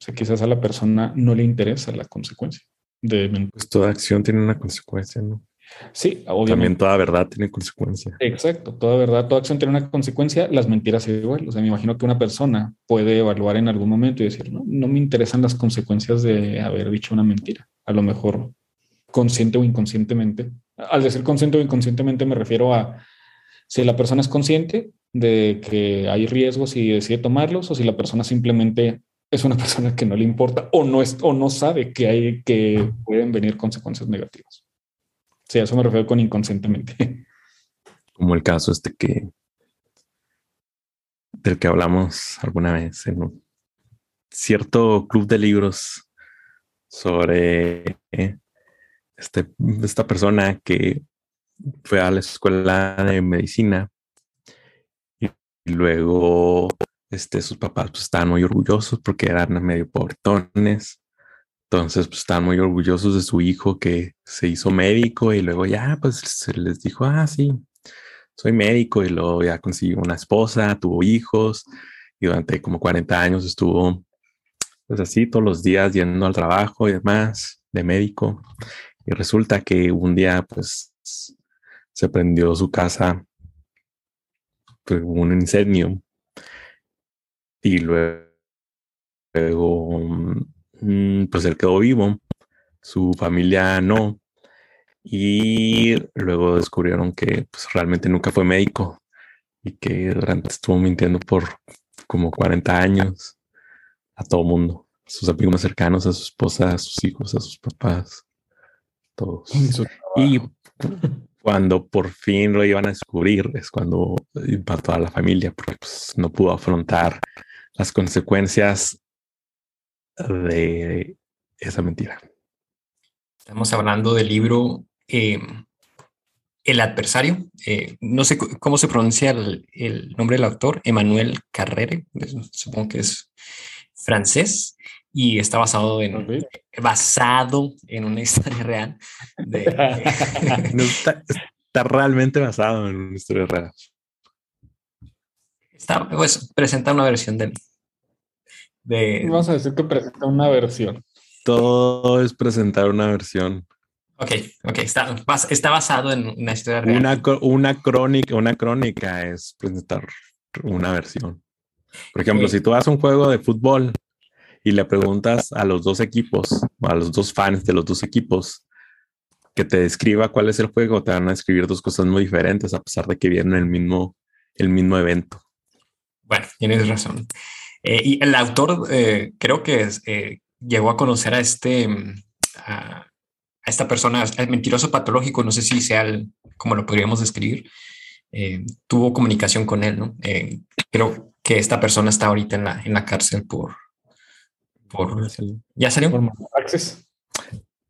O sea, quizás a la persona no le interesa la consecuencia de. Pues toda acción tiene una consecuencia, ¿no? Sí, obviamente. También toda verdad tiene consecuencia. Exacto, toda verdad, toda acción tiene una consecuencia, las mentiras igual. O sea, me imagino que una persona puede evaluar en algún momento y decir, no, no me interesan las consecuencias de haber dicho una mentira. A lo mejor consciente o inconscientemente. Al decir consciente o inconscientemente me refiero a si la persona es consciente de que hay riesgos y decide tomarlos o si la persona simplemente es una persona que no le importa o no, es, o no sabe que, hay, que pueden venir consecuencias negativas. Sí, a eso me refiero con inconscientemente. Como el caso este que del que hablamos alguna vez en un cierto club de libros sobre este, esta persona que fue a la escuela de medicina y, luego este, sus papás pues, estaban muy orgullosos porque eran medio pobretones entonces, pues estaban muy orgullosos de su hijo que se hizo médico y luego ya, pues se les dijo, ah, sí, soy médico y luego ya consiguió una esposa, tuvo hijos y durante como 40 años estuvo, pues así, todos los días yendo al trabajo y demás de médico. Y resulta que un día, pues, se prendió su casa, pues, un incendio y luego Mm, pues él quedó vivo, su familia no. Y luego descubrieron que pues, realmente nunca fue médico y que durante estuvo mintiendo por como 40 años a todo mundo, a sus amigos más cercanos, a su esposa, a sus hijos, a sus papás, todos. Y cuando por fin lo iban a descubrir es cuando impactó a la familia porque pues, no pudo afrontar las consecuencias de esa mentira. Estamos hablando del libro em, El adversario. Eh, no sé cómo se pronuncia el, nombre del autor, Emmanuel Carrere, supongo que es francés y está basado en basado en una historia real. está, realmente basado en una historia real. Está, pues presenta una versión del, Vamos a decir que presenta una versión. Todo es presentar una versión. Ok, ok, está, está basado en una historia real. Una, una, crónica, una crónica es presentar una versión. Por ejemplo, si tú haces un juego de fútbol y le preguntas a los dos equipos, a los dos fans de los dos equipos, que te describa cuál es el juego, te van a escribir dos cosas muy diferentes a pesar de que vienen el mismo, el mismo evento. Bueno, tienes razón. Eh, y el autor eh, creo que eh, llegó a conocer a este, mm, a, esta persona, el mentiroso patológico, no sé si sea el, como lo podríamos describir, tuvo comunicación con él, ¿no? creo que esta persona está ahorita en la, en la cárcel por... por ¿Ya salió? Por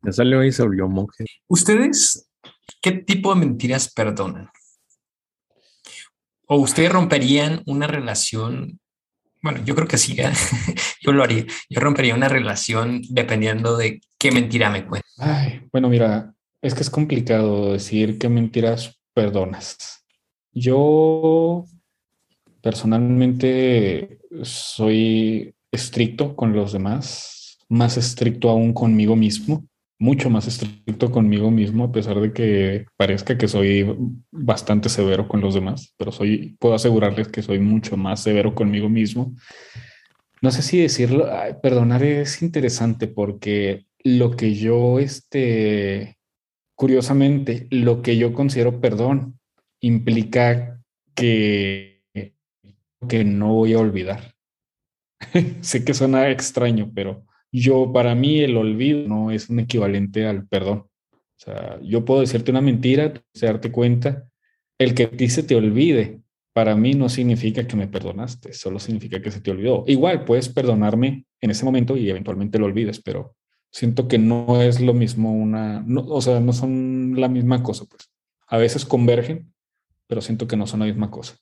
Ya salió y se volvió monje. ¿Ustedes qué tipo de mentiras perdonan? ¿O ustedes romperían una relación bueno, yo creo que sí, ¿eh? yo lo haría. Yo rompería una relación dependiendo de qué mentira me cuente. bueno, mira, es que es complicado decir qué mentiras perdonas. Yo personalmente soy estricto con los demás, más estricto aún conmigo mismo mucho más estricto conmigo mismo, a pesar de que parezca que soy bastante severo con los demás, pero soy, puedo asegurarles que soy mucho más severo conmigo mismo. No sé si decirlo, perdonar es interesante porque lo que yo, este, curiosamente, lo que yo considero perdón implica que, que no voy a olvidar. sé que suena extraño, pero yo, para mí, el olvido no es un equivalente al perdón. O sea, yo puedo decirte una mentira, darte cuenta. El que ti se te olvide, para mí no significa que me perdonaste, solo significa que se te olvidó. Igual puedes perdonarme en ese momento y eventualmente lo olvides, pero siento que no es lo mismo una, o sea, no son la misma cosa, pues. A veces convergen, pero siento que no son la misma cosa.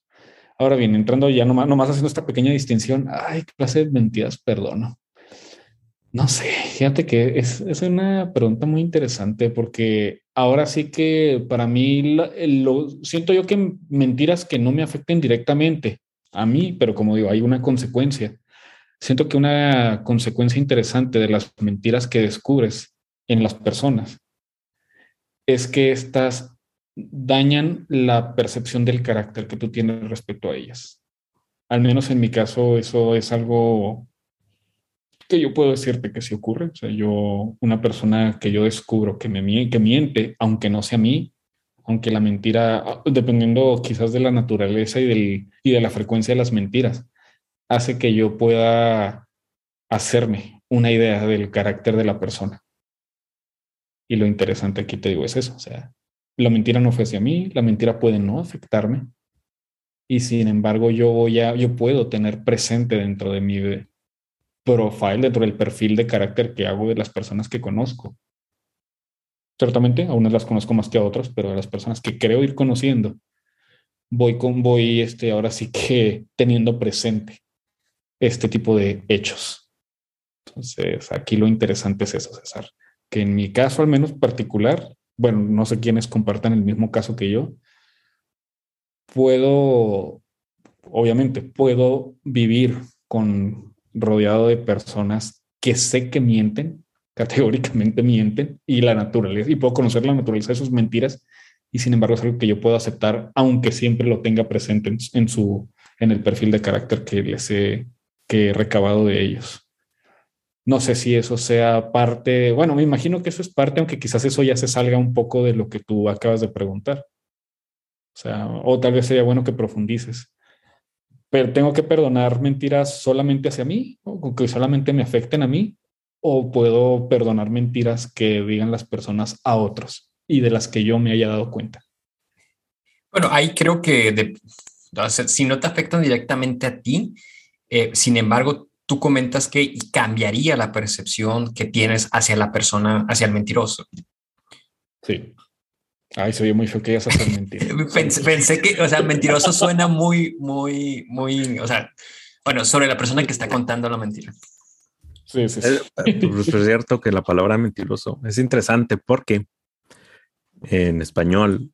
Ahora bien, entrando ya nomás, nomás haciendo esta pequeña distinción, ay, clase de mentiras, perdono. No sé, fíjate que es, es, una pregunta muy interesante porque ahora sí que para mí lo, siento yo que mentiras que no me afecten directamente a mí, pero como digo, hay una consecuencia. Siento que una consecuencia interesante de las mentiras que descubres en las personas es que estas dañan la percepción del carácter que tú tienes respecto a ellas. Al menos en mi caso, eso es algo que yo puedo decirte que sí ocurre. O sea, yo, una persona que yo descubro que me que miente, aunque no sea a mí, aunque la mentira, dependiendo quizás de la naturaleza y, del, y de la frecuencia de las mentiras, hace que yo pueda hacerme una idea del carácter de la persona. Y lo interesante aquí te digo es eso, o sea, la mentira no fue hacia mí, la mentira puede no afectarme, y sin embargo yo ya yo puedo tener presente dentro de mi profile, dentro del perfil de carácter que hago de las personas que conozco. Ciertamente, a unas las conozco más que a otras, pero a las personas que creo ir conociendo, voy con voy este ahora sí que teniendo presente este tipo de hechos. Entonces, aquí lo interesante es eso, César, que en mi caso al menos particular, bueno, no sé quiénes compartan el mismo caso que yo, puedo, obviamente, puedo vivir con rodeado de personas que sé que mienten, categóricamente mienten, y la naturaleza, y puedo conocer la naturaleza de sus mentiras, y sin embargo es algo que yo puedo aceptar, aunque siempre lo tenga presente en, su, en el perfil de carácter que les he, que he recabado de ellos. No sé si eso sea parte, bueno, me imagino que eso es parte, aunque quizás eso ya se salga un poco de lo que tú acabas de preguntar. O sea, o tal vez sería bueno que profundices. Pero tengo que perdonar mentiras solamente hacia mí, o que solamente me afecten a mí, o puedo perdonar mentiras que digan las personas a otros y de las que yo me haya dado cuenta. Bueno, ahí creo que de, si no te afectan directamente a ti, eh, sin embargo, tú comentas que cambiaría la percepción que tienes hacia la persona, hacia el mentiroso. Sí. Ay, se ve muy feo que ibas a hacer mentira. pensé, que, o sea, mentiroso suena muy, muy, muy, o sea, bueno, sobre la persona que está contando la mentira. Sí, sí, sí. Eh, pues, es, cierto que la palabra mentiroso es interesante porque en español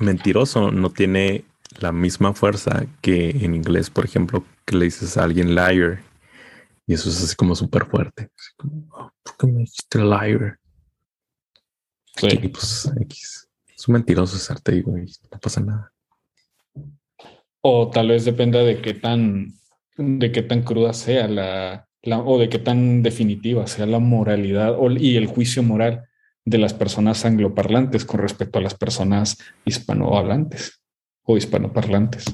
mentiroso no tiene la misma fuerza que en inglés, por ejemplo, que le dices a alguien liar y eso es así como súper fuerte. Oh, ¿Por qué me dijiste liar? Sí. pues X es un mentiroso ese arte, digo, y no pasa nada. O tal vez dependa de qué tan, de qué tan cruda sea la, o de qué tan definitiva sea la moralidad y el juicio moral de las personas angloparlantes con respecto a las personas hispanohablantes o hispanoparlantes.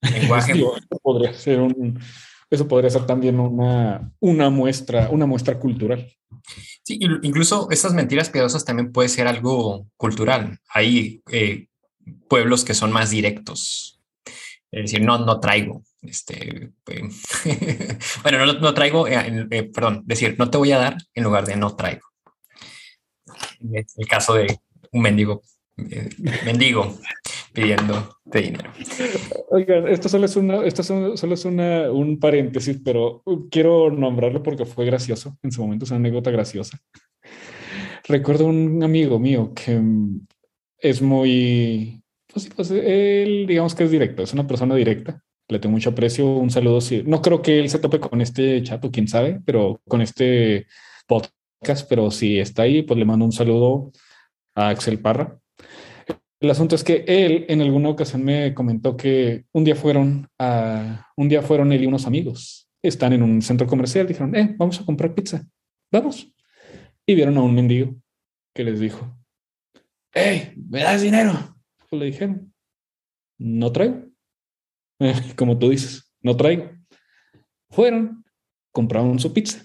Lenguaje. podría ser un, eso podría ser también una, una muestra, una muestra cultural. Sí, incluso estas mentiras piadosas también puede ser algo cultural. Hay eh, pueblos que son más directos. Es decir, no, no traigo. Este, eh, bueno, no, no traigo, eh, perdón, decir, no te voy a dar en lugar de no traigo. El caso de un mendigo, mendigo pidiendo dinero. Oigan, esto solo es una, esto solo es una, un paréntesis, pero quiero nombrarlo porque fue gracioso. En su momento es una anécdota graciosa. Recuerdo un amigo mío que es muy, pues, pues él digamos que es directo, es una persona directa. Le tengo mucho aprecio, un saludo. No creo que él se tope con este chato, quién sabe, pero con este podcast, pero si está ahí, pues le mando un saludo a Axel Parra el asunto es que él en alguna ocasión me comentó que un día fueron a, un día fueron él y unos amigos. Están en un centro comercial, dijeron, eh, vamos a comprar pizza. Vamos. Y vieron a un mendigo que les dijo, hey, ¿me das dinero? Pues le dijeron, no traigo. como tú dices, no traigo. Fueron, compraron su pizza.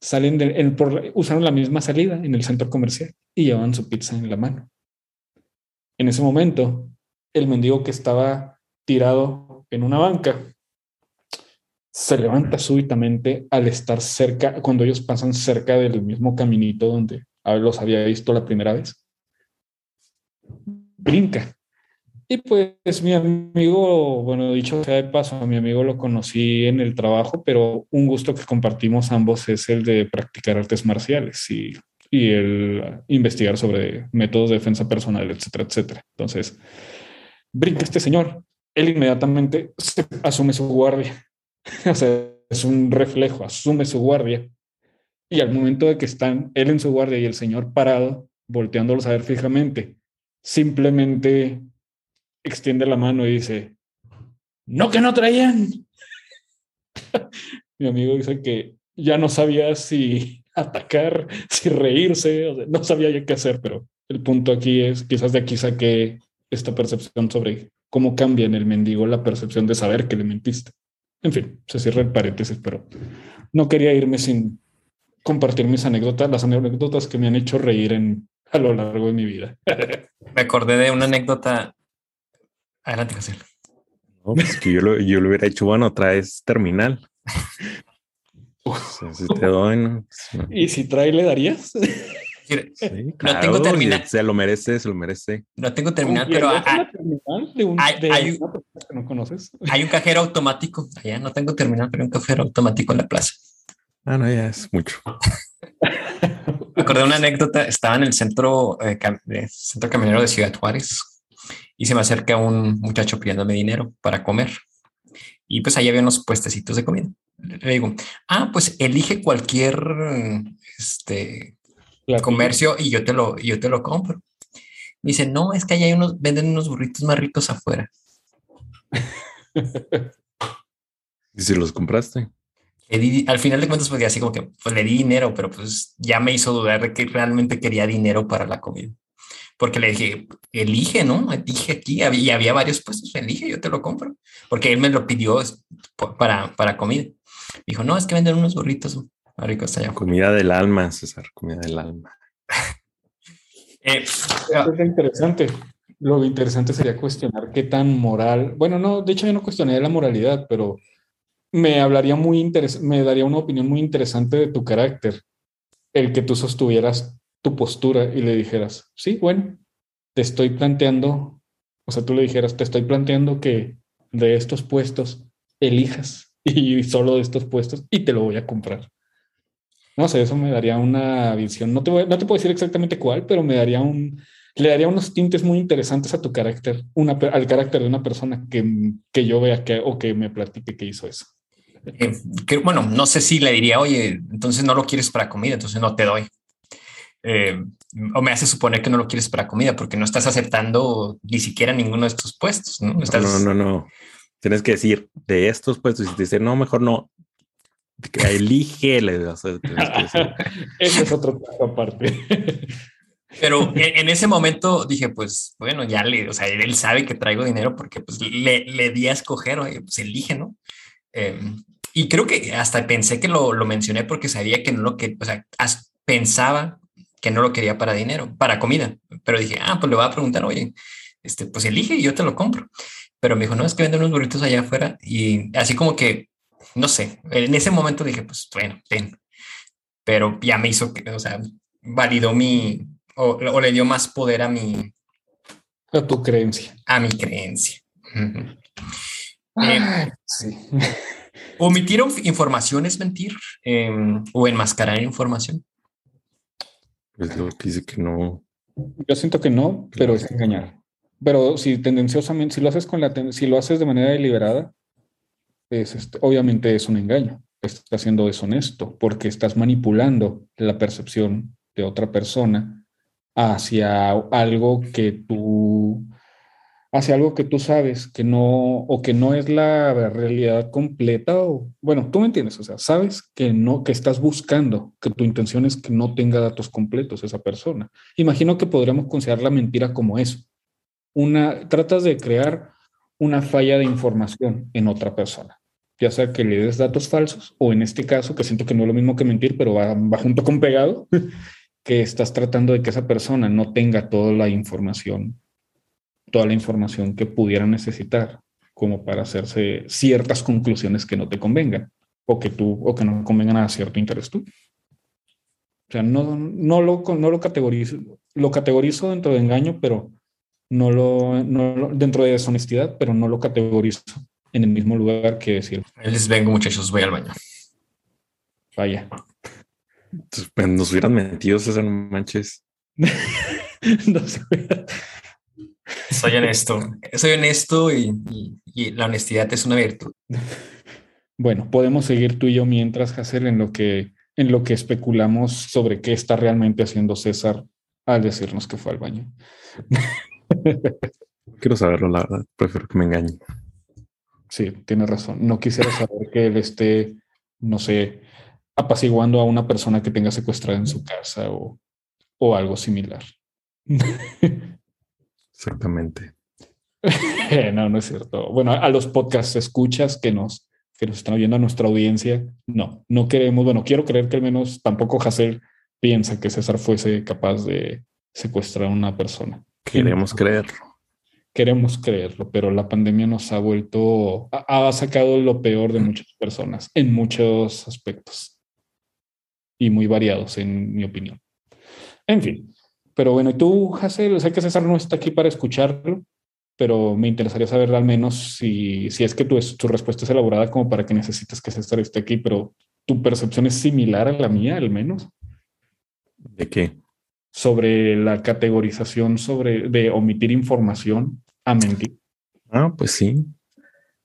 Salen de, usaron la misma salida en el centro comercial y llevaban su pizza en la mano. En ese momento, el mendigo que estaba tirado en una banca se levanta súbitamente al estar cerca, cuando ellos pasan cerca del mismo caminito donde los había visto la primera vez. Brinca Y pues mi amigo, bueno, dicho sea de paso, a mi amigo lo conocí en el trabajo, pero un gusto que compartimos ambos es el de practicar artes marciales y, y el investigar sobre métodos de defensa personal, etcétera, etcétera. Entonces, brinca este señor, él inmediatamente asume su guardia. o sea, es un reflejo, asume su guardia. Y al momento de que están él en su guardia y el señor parado, volteándolos a ver fijamente, simplemente extiende la mano y dice, no que no traían. Mi amigo dice que ya no sabía si atacar, si reírse, no sabía ya qué hacer, pero el punto aquí es, quizás de aquí saqué esta percepción sobre cómo cambia en el mendigo la percepción de saber que le mentiste. En fin, se cierra el paréntesis, pero no quería irme sin compartir mis anécdotas, las anécdotas que me han hecho reír en, a lo largo de mi vida. Me acordé de una anécdota Adelante. No, pues que yo lo, yo lo hubiera hecho, bueno, traes terminal. si te doy, ¿no? ¿Y si trae, le darías? Sí, claro, no tengo terminal. Se lo merece, se lo merece. No tengo terminal, pero hay, terminal de un, hay, de hay, un, que no conoces. hay un cajero automático. Allá no tengo terminal, pero hay un cajero automático en la plaza. Ah, no, ya es mucho. Me acordé de una anécdota. Estaba en el centro, eh, centro caminero de Ciudad Juárez y se me acerca un muchacho pidiéndome dinero para comer. Y pues ahí había unos puestecitos de comida. Le digo, ah, pues elige cualquier este, comercio y yo te lo, yo te lo compro. Me dice, no, es que ahí hay unos, venden unos burritos más ricos afuera. ¿Y si los compraste? al final de cuentas, pues así como que pues, le di dinero, pero pues ya me hizo dudar de que realmente quería dinero para la comida porque le dije, elige, ¿no? Dije aquí, y había varios puestos, elige, yo te lo compro, porque él me lo pidió para, para comida. Dijo, no, es que venden unos burritos ricos allá. Comida del alma, César, comida del alma. eh, es interesante. Lo interesante sería cuestionar qué tan moral, bueno, no, de hecho yo no cuestioné la moralidad, pero me hablaría muy interesante, me daría una opinión muy interesante de tu carácter, el que tú sostuvieras tu postura y le dijeras, sí, bueno, te estoy planteando, o sea, tú le dijeras, te estoy planteando que de estos puestos elijas y solo de estos puestos y te lo voy a comprar. No sé, eso me daría una visión. No te, no te puedo decir exactamente cuál, pero me daría un, le daría unos tintes muy interesantes a tu carácter, una, al carácter de una persona que, que yo vea que, o que me platique que hizo eso. Eh, que, bueno, no sé si le diría, oye, entonces no lo quieres para comida, entonces no te doy. Eh, o me hace suponer que no lo quieres para comida porque no estás aceptando ni siquiera ninguno de estos puestos. No, no, no, no, Tienes que decir de estos puestos y te dice no, mejor no. Que elige. Ese es otro caso aparte. Pero en, ese momento dije, pues bueno, ya le, o sea, él sabe que traigo dinero porque pues le, le di a escoger, oye, pues elige, ¿no? Em, y creo que hasta pensé que lo, lo, mencioné porque sabía que no lo que, o sea, pensaba que no lo quería para dinero, para comida. Pero dije, ah, pues le voy a preguntar, oye, este, pues elige y yo te lo compro. Pero me dijo, no, es que venden unos burritos allá afuera. Y así como que, no sé, en ese momento dije, pues bueno, ten. Pero ya me hizo, que, o sea, validó mi, o, le dio más poder a mi... A tu creencia. A mi creencia. Eh, sí. omitir información es mentir em, o enmascarar información. Es lo que dice que no. Yo siento que no, pero es engañar. Pero si tendenciosamente, si lo haces con la, si lo haces de manera deliberada, es este, obviamente es un engaño. Estás siendo deshonesto porque estás manipulando la percepción de otra persona hacia algo que tú hacia algo que tú sabes que no, o que no es la realidad completa, o bueno, tú me entiendes, o sea, sabes que no, que estás buscando, que tu intención es que no tenga datos completos esa persona. Imagino que podríamos considerar la mentira como eso. Una, tratas de crear una falla de información en otra persona, ya sea que le des datos falsos, o en este caso, que siento que no es lo mismo que mentir, pero va, va junto con pegado, que estás tratando de que esa persona no tenga toda la información toda la información que pudiera necesitar como para hacerse ciertas conclusiones que no te convengan o que tú o que no convengan a cierto interés tú. O sea, no, no, lo, no lo categorizo, lo categorizo dentro de engaño, pero no lo, no lo- dentro de deshonestidad, pero no lo categorizo en el mismo lugar que decir, Les vengo, muchachos, voy al baño. vaya. Entonces, pues, nos hubieran mentido, César, no manches. No sé. Soy honesto. Soy honesto y, y- y la honestidad es una virtud. Bueno, podemos seguir tú y yo mientras, Hacer, en lo que en lo que especulamos sobre qué está realmente haciendo César al decirnos que fue al baño. Quiero saberlo, la verdad. Prefiero que me engañen. Sí, tienes razón. No quisiera saber que él esté, no sé, apaciguando a una persona que tenga secuestrada en su casa o, o algo similar. Exactamente. no, no es cierto. Bueno, a los podcast escuchas que nos, que nos están oyendo a nuestra audiencia, no, no queremos, bueno, quiero creer que al menos tampoco Hassel piensa que César fuese capaz de secuestrar a una persona. Queremos creerlo. Queremos creerlo, pero la pandemia nos ha vuelto, ha, ha sacado lo peor de muchas personas en muchos aspectos y muy variados, en mi opinión. En fin, pero bueno, y tú, Hassel, sé que César no está aquí para escucharlo, pero me interesaría saber al menos si, si es que tu, tu respuesta es elaborada como para que necesites que César esté aquí, pero tu percepción es similar a la mía, al menos, ¿De qué? Sobre la categorización sobre de omitir información a mentir. Ah, pues sí.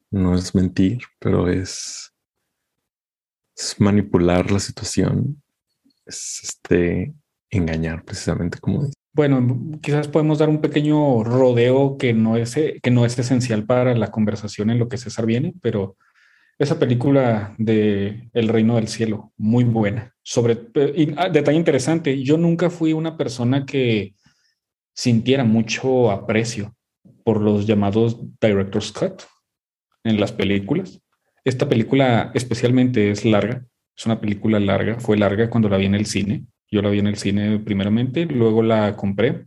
No es mentir, pero es, es manipular la situación. Es este engañar, precisamente como dice. Bueno, quizás podemos dar un pequeño rodeo que no es, que no es esencial para la conversación en lo que César viene, pero esa película de El Reino del Cielo, muy buena. Sobre y, ah, detalle interesante, yo nunca fui una persona que sintiera mucho aprecio por los llamados director's cut en las películas. Esta película especialmente es larga, es una película larga, fue larga cuando la vi en el cine. Yo la vi en el cine primeramente, luego la compré.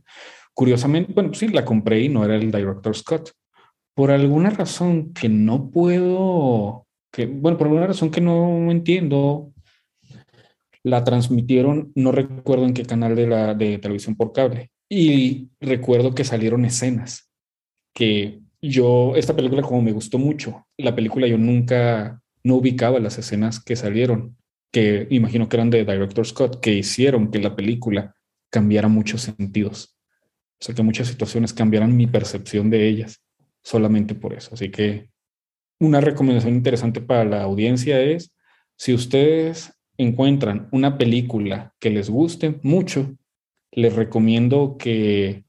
Curiosamente, bueno, sí, la compré y no era el director's cut. Por alguna razón que no puedo, que, bueno, por alguna razón que no entiendo, la transmitieron, no recuerdo en qué canal de, la, de televisión por cable. Y recuerdo que salieron escenas que yo, esta película como me gustó mucho, la película yo nunca, no ubicaba las escenas que salieron, que imagino que eran de Director Scott, que hicieron que la película cambiara muchos sentidos. O sea, que muchas situaciones cambiaran mi percepción de ellas solamente por eso. Así que una recomendación interesante para la audiencia es, si ustedes encuentran una película que les guste mucho, les recomiendo que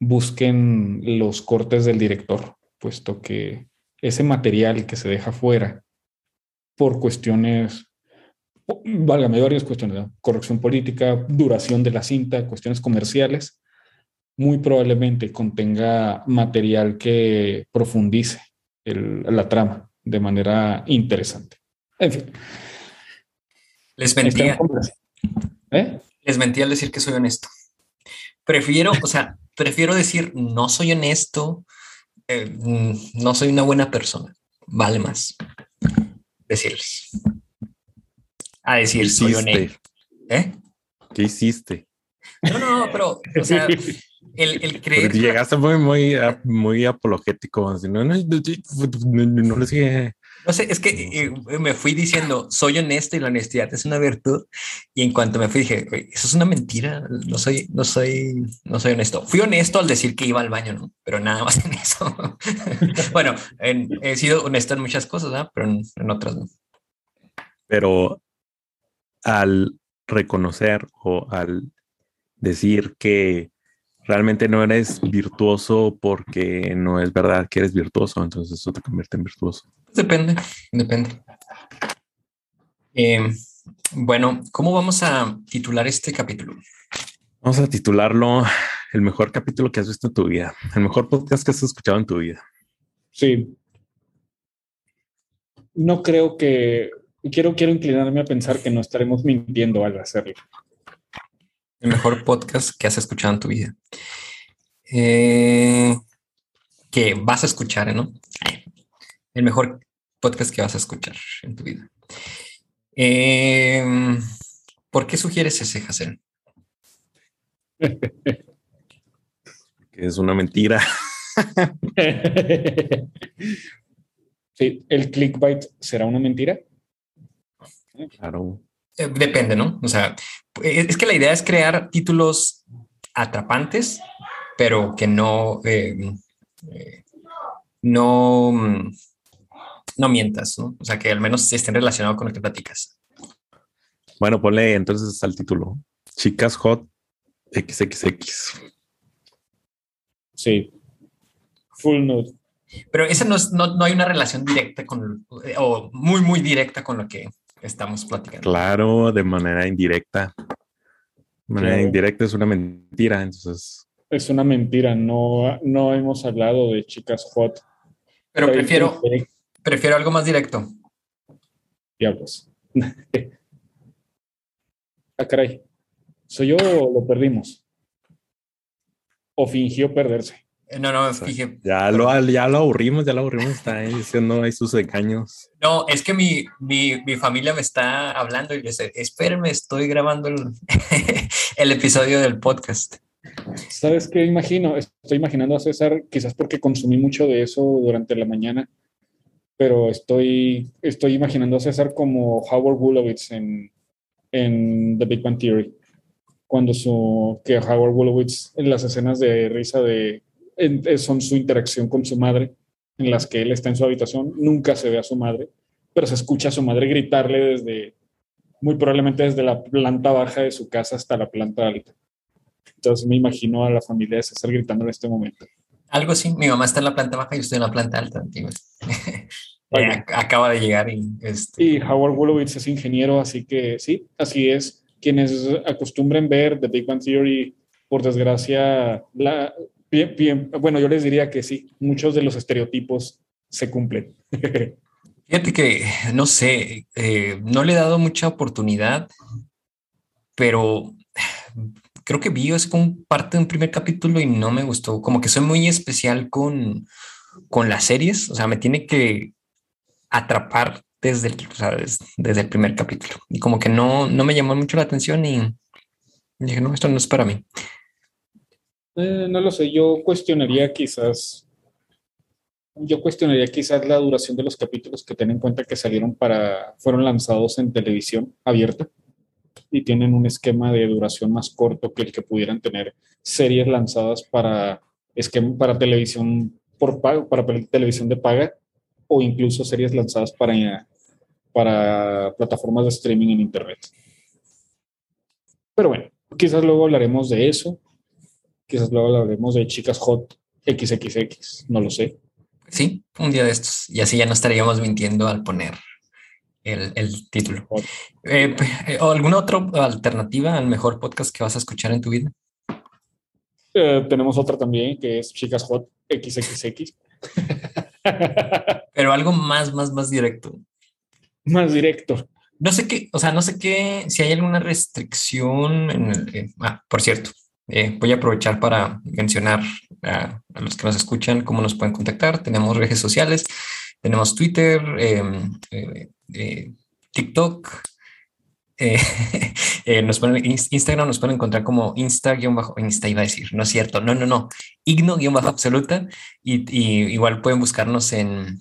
busquen los cortes del director, puesto que ese material que se deja fuera por cuestiones, válgame, varias cuestiones, ¿no? corrección política, duración de la cinta, cuestiones comerciales, muy probablemente contenga material que profundice el, la trama de manera interesante. En fin. Les mentía. ¿Eh? Les mentí al decir que soy honesto. Prefiero, o sea, prefiero decir no soy honesto, eh, no soy una buena persona. Vale más decirles. A decir soy honesto. ¿Eh? ¿Qué hiciste? No, no, pero, o sea, el, el creer. Llegaste muy, muy, muy apologético. Así, no, no, no, no sé, es que eh, me fui diciendo, soy honesto y la honestidad es una virtud. Y en cuanto me fui, dije, eso es una mentira. No soy, no soy, no soy honesto. Fui honesto al decir que iba al baño, ¿no? Pero nada más en eso. bueno, en, he sido honesto en muchas cosas, ¿no? Pero en, en otras no. Pero al reconocer o al decir que realmente no eres virtuoso porque no es verdad que eres virtuoso, entonces eso te convierte en virtuoso. Depende, depende. Eh, bueno, ¿cómo vamos a titular este capítulo? Vamos a titularlo El mejor capítulo que has visto en tu vida, el mejor podcast que has escuchado en tu vida. Sí. No creo que quiero, quiero inclinarme a pensar que no estaremos mintiendo al hacerlo. El mejor podcast que has escuchado en tu vida. Eh, que vas a escuchar, ¿no? El mejor podcast que vas a escuchar en tu vida. Eh, ¿Por qué sugieres ese, Hazel? Que es una mentira. sí, el clickbait será una mentira. Claro. Eh, depende, ¿no? O sea, eh, es que la idea es crear títulos atrapantes, pero que no, eh, no, no mientas, ¿no? O sea, que al menos estén relacionados con lo que platicas. Bueno, ponle entonces al título. Chicas Hot XXX. Sí. Full nude. Pero esa no, es, no, no hay una relación directa con, o muy, muy directa con lo que estamos platicando. Claro, de manera indirecta. De manera claro. indirecta es una mentira, entonces. Es una mentira, no, no hemos hablado de chicas hot. Pero prefiero, prefiero algo más directo. Diablos. ah, caray. ¿Soy yo o lo perdimos? ¿O fingió perderse? No, no, fíjate. Ya lo, ya lo aburrimos, ya lo aburrimos, está ahí diciendo ahí sus engaños. No, es que mi, mi, mi, familia me está hablando y le dice, espérenme, estoy grabando el, el episodio del podcast. ¿Sabes qué imagino? Estoy imaginando a César, quizás porque consumí mucho de eso durante la mañana, pero estoy, estoy imaginando a César como Howard Wolowitz en, en The Big Bang Theory. Cuando su, que Howard Wolowitz en las escenas de risa de son su interacción con su madre, en las que él está en su habitación, nunca se ve a su madre, pero se escucha a su madre gritarle desde, muy probablemente desde la planta baja de su casa hasta la planta alta. Entonces me imagino a la familia de César gritando en este momento. Algo así, mi mamá está en la planta baja y yo estoy en la planta alta. eh, acaba de llegar y... Este... Y Howard Wolowitz es ingeniero, así que sí, así es. Quienes acostumbren ver The Big Bang Theory, por desgracia, la, Bien, bien, bueno, yo les diría que sí, muchos de los estereotipos se cumplen. Fíjate que, no sé, eh, no le he dado mucha oportunidad, pero creo que vi es como parte de un primer capítulo y no me gustó. Como que soy muy especial con, con las series, o sea, me tiene que atrapar desde el, o sea, desde, desde el primer capítulo. Y como que no, no me llamó mucho la atención y dije, no, esto no es para mí. Eh, no lo sé, yo cuestionaría quizás, yo cuestionaría quizás la duración de los capítulos que ten en cuenta que salieron para, fueron lanzados en televisión abierta y tienen un esquema de duración más corto que el que pudieran tener series lanzadas para, esquema, para televisión por pago, para televisión de paga o incluso series lanzadas para, para plataformas de streaming en internet. Pero bueno, quizás luego hablaremos de eso Quizás luego hablaremos de chicas hot XXX, no lo sé. Sí, un día de estos. Y así ya no estaríamos mintiendo al poner el, el título. Eh, ¿O alguna otra alternativa al mejor podcast que vas a escuchar en tu vida? Eh, tenemos otra también que es Chicas Hot XXX. Pero algo más, más, más directo. Más directo. No sé qué, o sea, no sé qué, si hay alguna restricción en el, eh, ah, por cierto, eh, voy a aprovechar para mencionar a, los que nos escuchan cómo nos pueden contactar. Tenemos redes sociales, tenemos Twitter, eh, eh, TikTok. nos ponen Instagram, nos pueden encontrar como Insta-Insta, iba a decir, no es cierto, no, no, no, Igno-Absoluta. Y, igual pueden buscarnos en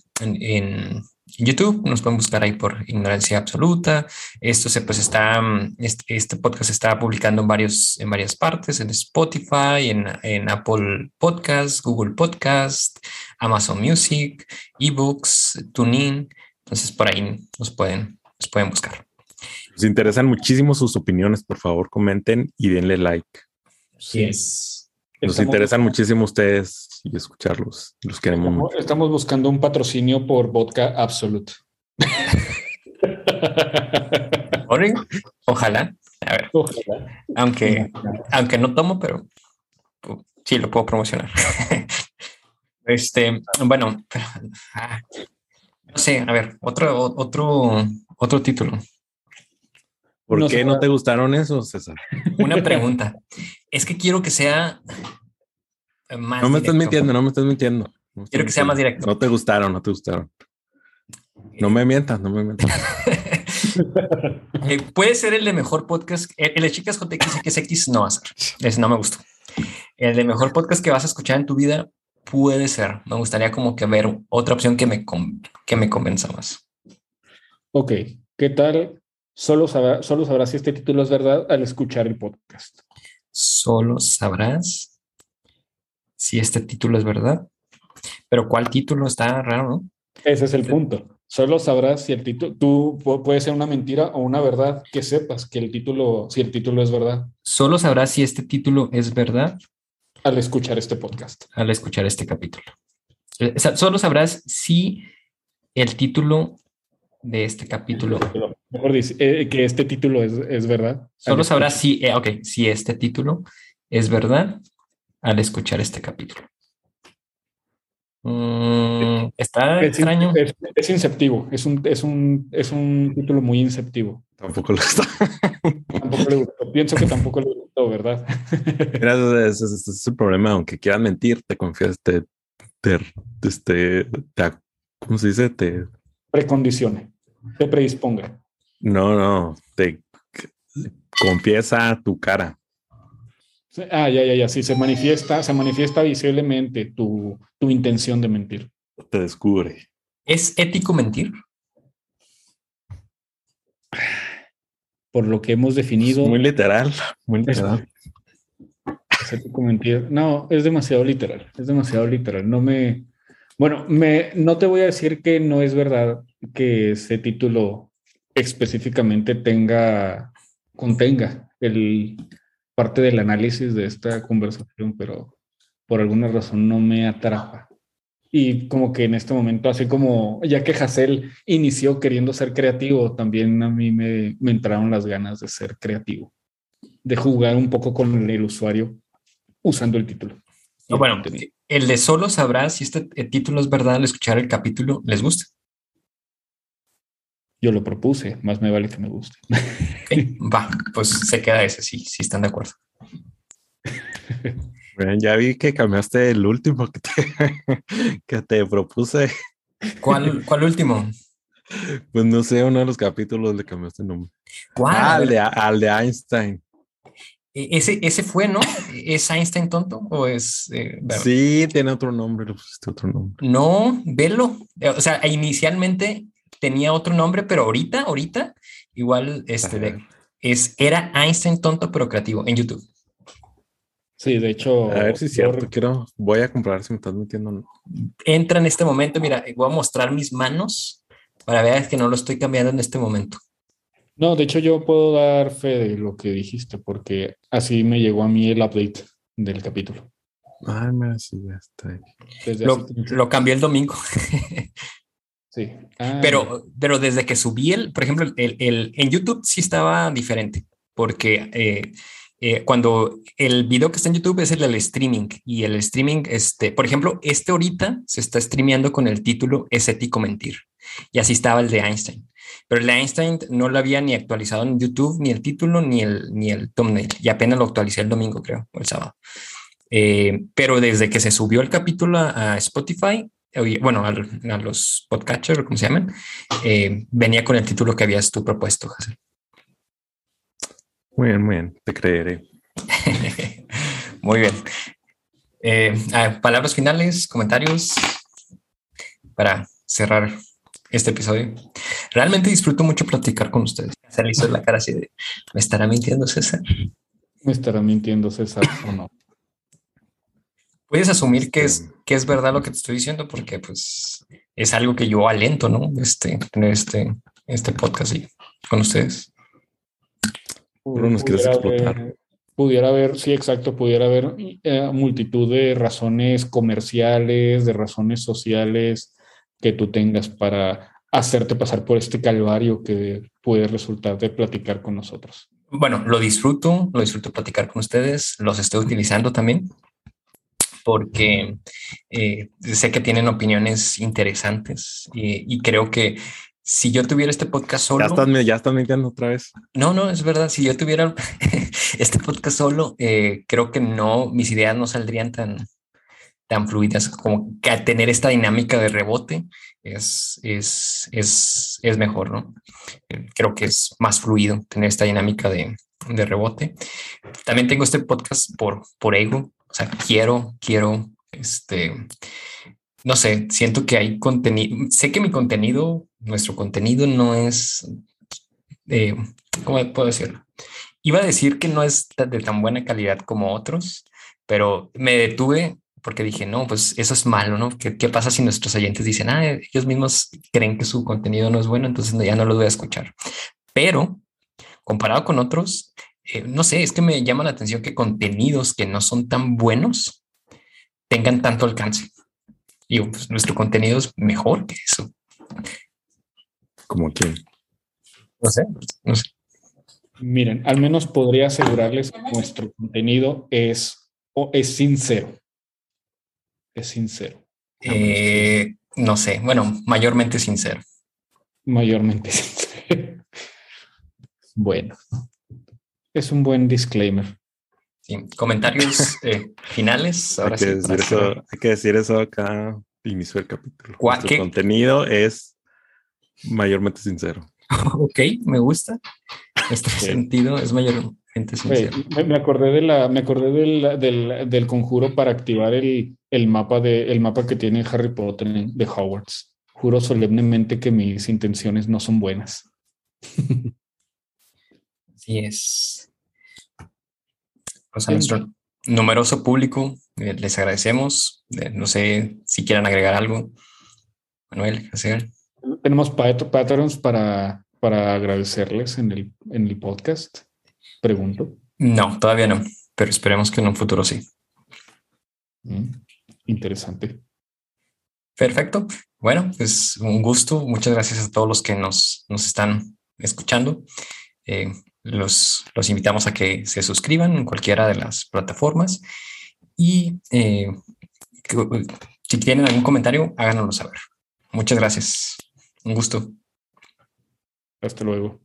YouTube, nos pueden buscar ahí por ignorancia absoluta. Esto se pues está, este, este, podcast se está publicando en varios, en varias partes, en Spotify, en, en Apple Podcast, Google Podcast, Amazon Music, eBooks, TuneIn. Entonces por ahí nos pueden, nos pueden buscar. Nos interesan muchísimo sus opiniones, por favor comenten y denle like. Sí. Yes. Nos Estamos interesan muchísimo ustedes y escucharlos. Los queremos estamos, mucho. Estamos buscando un patrocinio por Vodka Absolute. Ojalá. A ver. Ojalá. Aunque, aunque no tomo, pero sí lo puedo promocionar. este, bueno, ah, no sé, a ver, otro, otro, otro título. ¿Por no qué no te gustaron esos, César? Una pregunta. Es que quiero que sea más no me estás mintiendo, no me estás mintiendo. No Quiero que sea más directo. No te gustaron, no te gustaron. No me mientas, no me mientas. eh, puede ser el de mejor podcast. El, el de Chicas JXXX no va a ser. Ese no me gustó. el de mejor podcast que vas a escuchar en tu vida puede ser. Me gustaría como que ver otra opción que me, que me convenza más. Ok, ¿qué tal? Solo, solo sabrás si este título es verdad al escuchar el podcast. Solo sabrás si este título es verdad. Pero ¿cuál título está raro, no? Ese es el punto. Solo sabrás si el título, tú puede ser una mentira o una verdad que sepas que el título, si el título es verdad. Solo sabrás si este título es verdad al escuchar este podcast. Al escuchar este capítulo. Eh, solo sabrás si el título de este capítulo. Mejor dice eh, que este título es, verdad. Solo sabrás si, eh, okay, si este título es verdad al escuchar este capítulo. Mm, está extraño. Es, inceptivo, es un, es, un, es un título muy inceptivo. Tampoco le gustó. tampoco le gustó. Pienso que tampoco le gustó, ¿verdad? Mira, ese, es el problema. Aunque quieran mentir, te confías, te, te, este, te, ¿cómo se dice? Te precondicione, te predisponga. No, no, te confiesa tu cara. Ah, ya, ya, ya. Sí, se manifiesta, se manifiesta visiblemente tu, tu intención de mentir. Te descubre. ¿Es ético mentir? Por lo que hemos definido. muy literal, muy literal. Es, ético mentir. No, es demasiado literal. Es demasiado literal. No me. Bueno, me, no te voy a decir que no es verdad que ese título específicamente tenga, contenga el, parte del análisis de esta conversación, pero por alguna razón no me atrapa. Y como que en este momento, así como ya que Hassel inició queriendo ser creativo, también a mí me, me entraron las ganas de ser creativo, de jugar un poco con el usuario usando el título. bueno, el de solo sabrás si este título es verdad al escuchar el capítulo, ¿les gusta? Yo lo propuse, más me vale que me guste. va, pues se queda ese, sí, sí están de acuerdo. ya vi que cambiaste el último que te, que te propuse. ¿Cuál, ¿Cuál último? Pues no sé, uno de los capítulos le cambiaste el nombre. ¿Cuál? Ah, al, de, al de Einstein. E, ese, ese fue, ¿no? ¿Es Einstein tonto o es... Eh, sí, tiene otro nombre, le pusiste otro nombre. No, velo. O sea, inicialmente tenía otro nombre, pero ahorita, ahorita, igual este de, es, era Einstein tonto pero creativo en YouTube. Sí, de hecho. A ver si es cierto, quiero, voy a comprar si me estás metiendo. Entra en este momento, mira, voy a mostrar mis manos para ver que no lo estoy cambiando en este momento. No, de hecho yo puedo dar fe de lo que dijiste, porque así me llegó a mí el update del capítulo. Ay, mira, sí, ya está. Lo, lo cambié el domingo. Sí. Pero, ah. pero desde que subí el, por ejemplo, el, el, en YouTube sí estaba diferente, porque eh, eh, cuando el video que está en YouTube es el del streaming y el streaming, este, por ejemplo, este ahorita se está streameando con el título Es ético mentir y así estaba el de Einstein. Pero el Einstein no lo había ni actualizado en YouTube, ni el título, ni el, ni el thumbnail. Y apenas lo actualicé el domingo, creo, o el sábado. Eh, pero desde que se subió el capítulo a Spotify, bueno, a, los podcatchers, como se llaman, eh, venía con el título que habías tú propuesto, Muy bien, muy bien, te creeré. muy bien. Eh, palabras finales, comentarios para cerrar este episodio. Realmente disfruto mucho platicar con ustedes. Se le hizo la cara así de, ¿me estará mintiendo César? ¿Me estará mintiendo César o no? puedes asumir que es, este, que es verdad lo que te estoy diciendo porque pues es algo que yo alento, ¿no? Este, tener este, este podcast ahí con ustedes. Pero nos quieres explotar. pudiera haber, sí, exacto, pudiera haber eh, multitud de razones comerciales, de razones sociales que tú tengas para hacerte pasar por este calvario que puede resultar de platicar con nosotros. Bueno, lo disfruto, lo disfruto platicar con ustedes, los estoy utilizando también porque eh, sé que tienen opiniones interesantes y, creo que si yo tuviera este podcast solo... Ya están, ya están mintiendo otra vez. No, no, es verdad. Si yo tuviera este podcast solo, eh, creo que no, mis ideas no saldrían tan, tan fluidas como que tener esta dinámica de rebote es, es, es, es mejor, ¿no? Creo que es más fluido tener esta dinámica de, de rebote. También tengo este podcast por, por ego, O sea, quiero, quiero, este, no sé, siento que hay contenido, sé que mi contenido, nuestro contenido no es, eh, ¿cómo puedo decirlo? Iba a decir que no es de tan buena calidad como otros, pero me detuve porque dije, no, pues eso es malo, ¿no? ¿Qué, ¿Qué, pasa si nuestros oyentes dicen, ah, ellos mismos creen que su contenido no es bueno, entonces ya no los voy a escuchar? Pero comparado con otros, eh, no sé, es que me llama la atención que contenidos que no son tan buenos tengan tanto alcance. Y pues, nuestro contenido es mejor que eso. ¿Como quién? No sé, no sé. Miren, al menos podría asegurarles que nuestro contenido es, o es sincero. Es sincero. Eh, no sé, bueno, mayormente sincero. Mayormente sincero. bueno, es un buen disclaimer. Sí, comentarios eh, finales. Ahora hay, que decir eso, hay que decir eso acá, inicio del capítulo. El contenido es mayormente sincero. ok, me gusta. Este sentido es mayormente sincero. me, acordé de la, me acordé del, del, del conjuro para activar el, el, mapa de el mapa que tiene Harry Potter de Hogwarts. Juro solemnemente que mis intenciones no son buenas. Así es. Pues a nuestro numeroso público eh, les agradecemos. Eh, no sé si quieran agregar algo. Manuel, hacer. Tenemos patrons para, para agradecerles en el, en el podcast. Pregunto. No, todavía no, pero esperemos que en un futuro sí. Mm, interesante. Perfecto. Bueno, pues un gusto. Muchas gracias a todos los que nos, nos están escuchando. Eh, los, los invitamos a que se suscriban en cualquiera de las plataformas y eh, si tienen algún comentario, háganoslo saber. Muchas gracias. Un gusto. Hasta luego.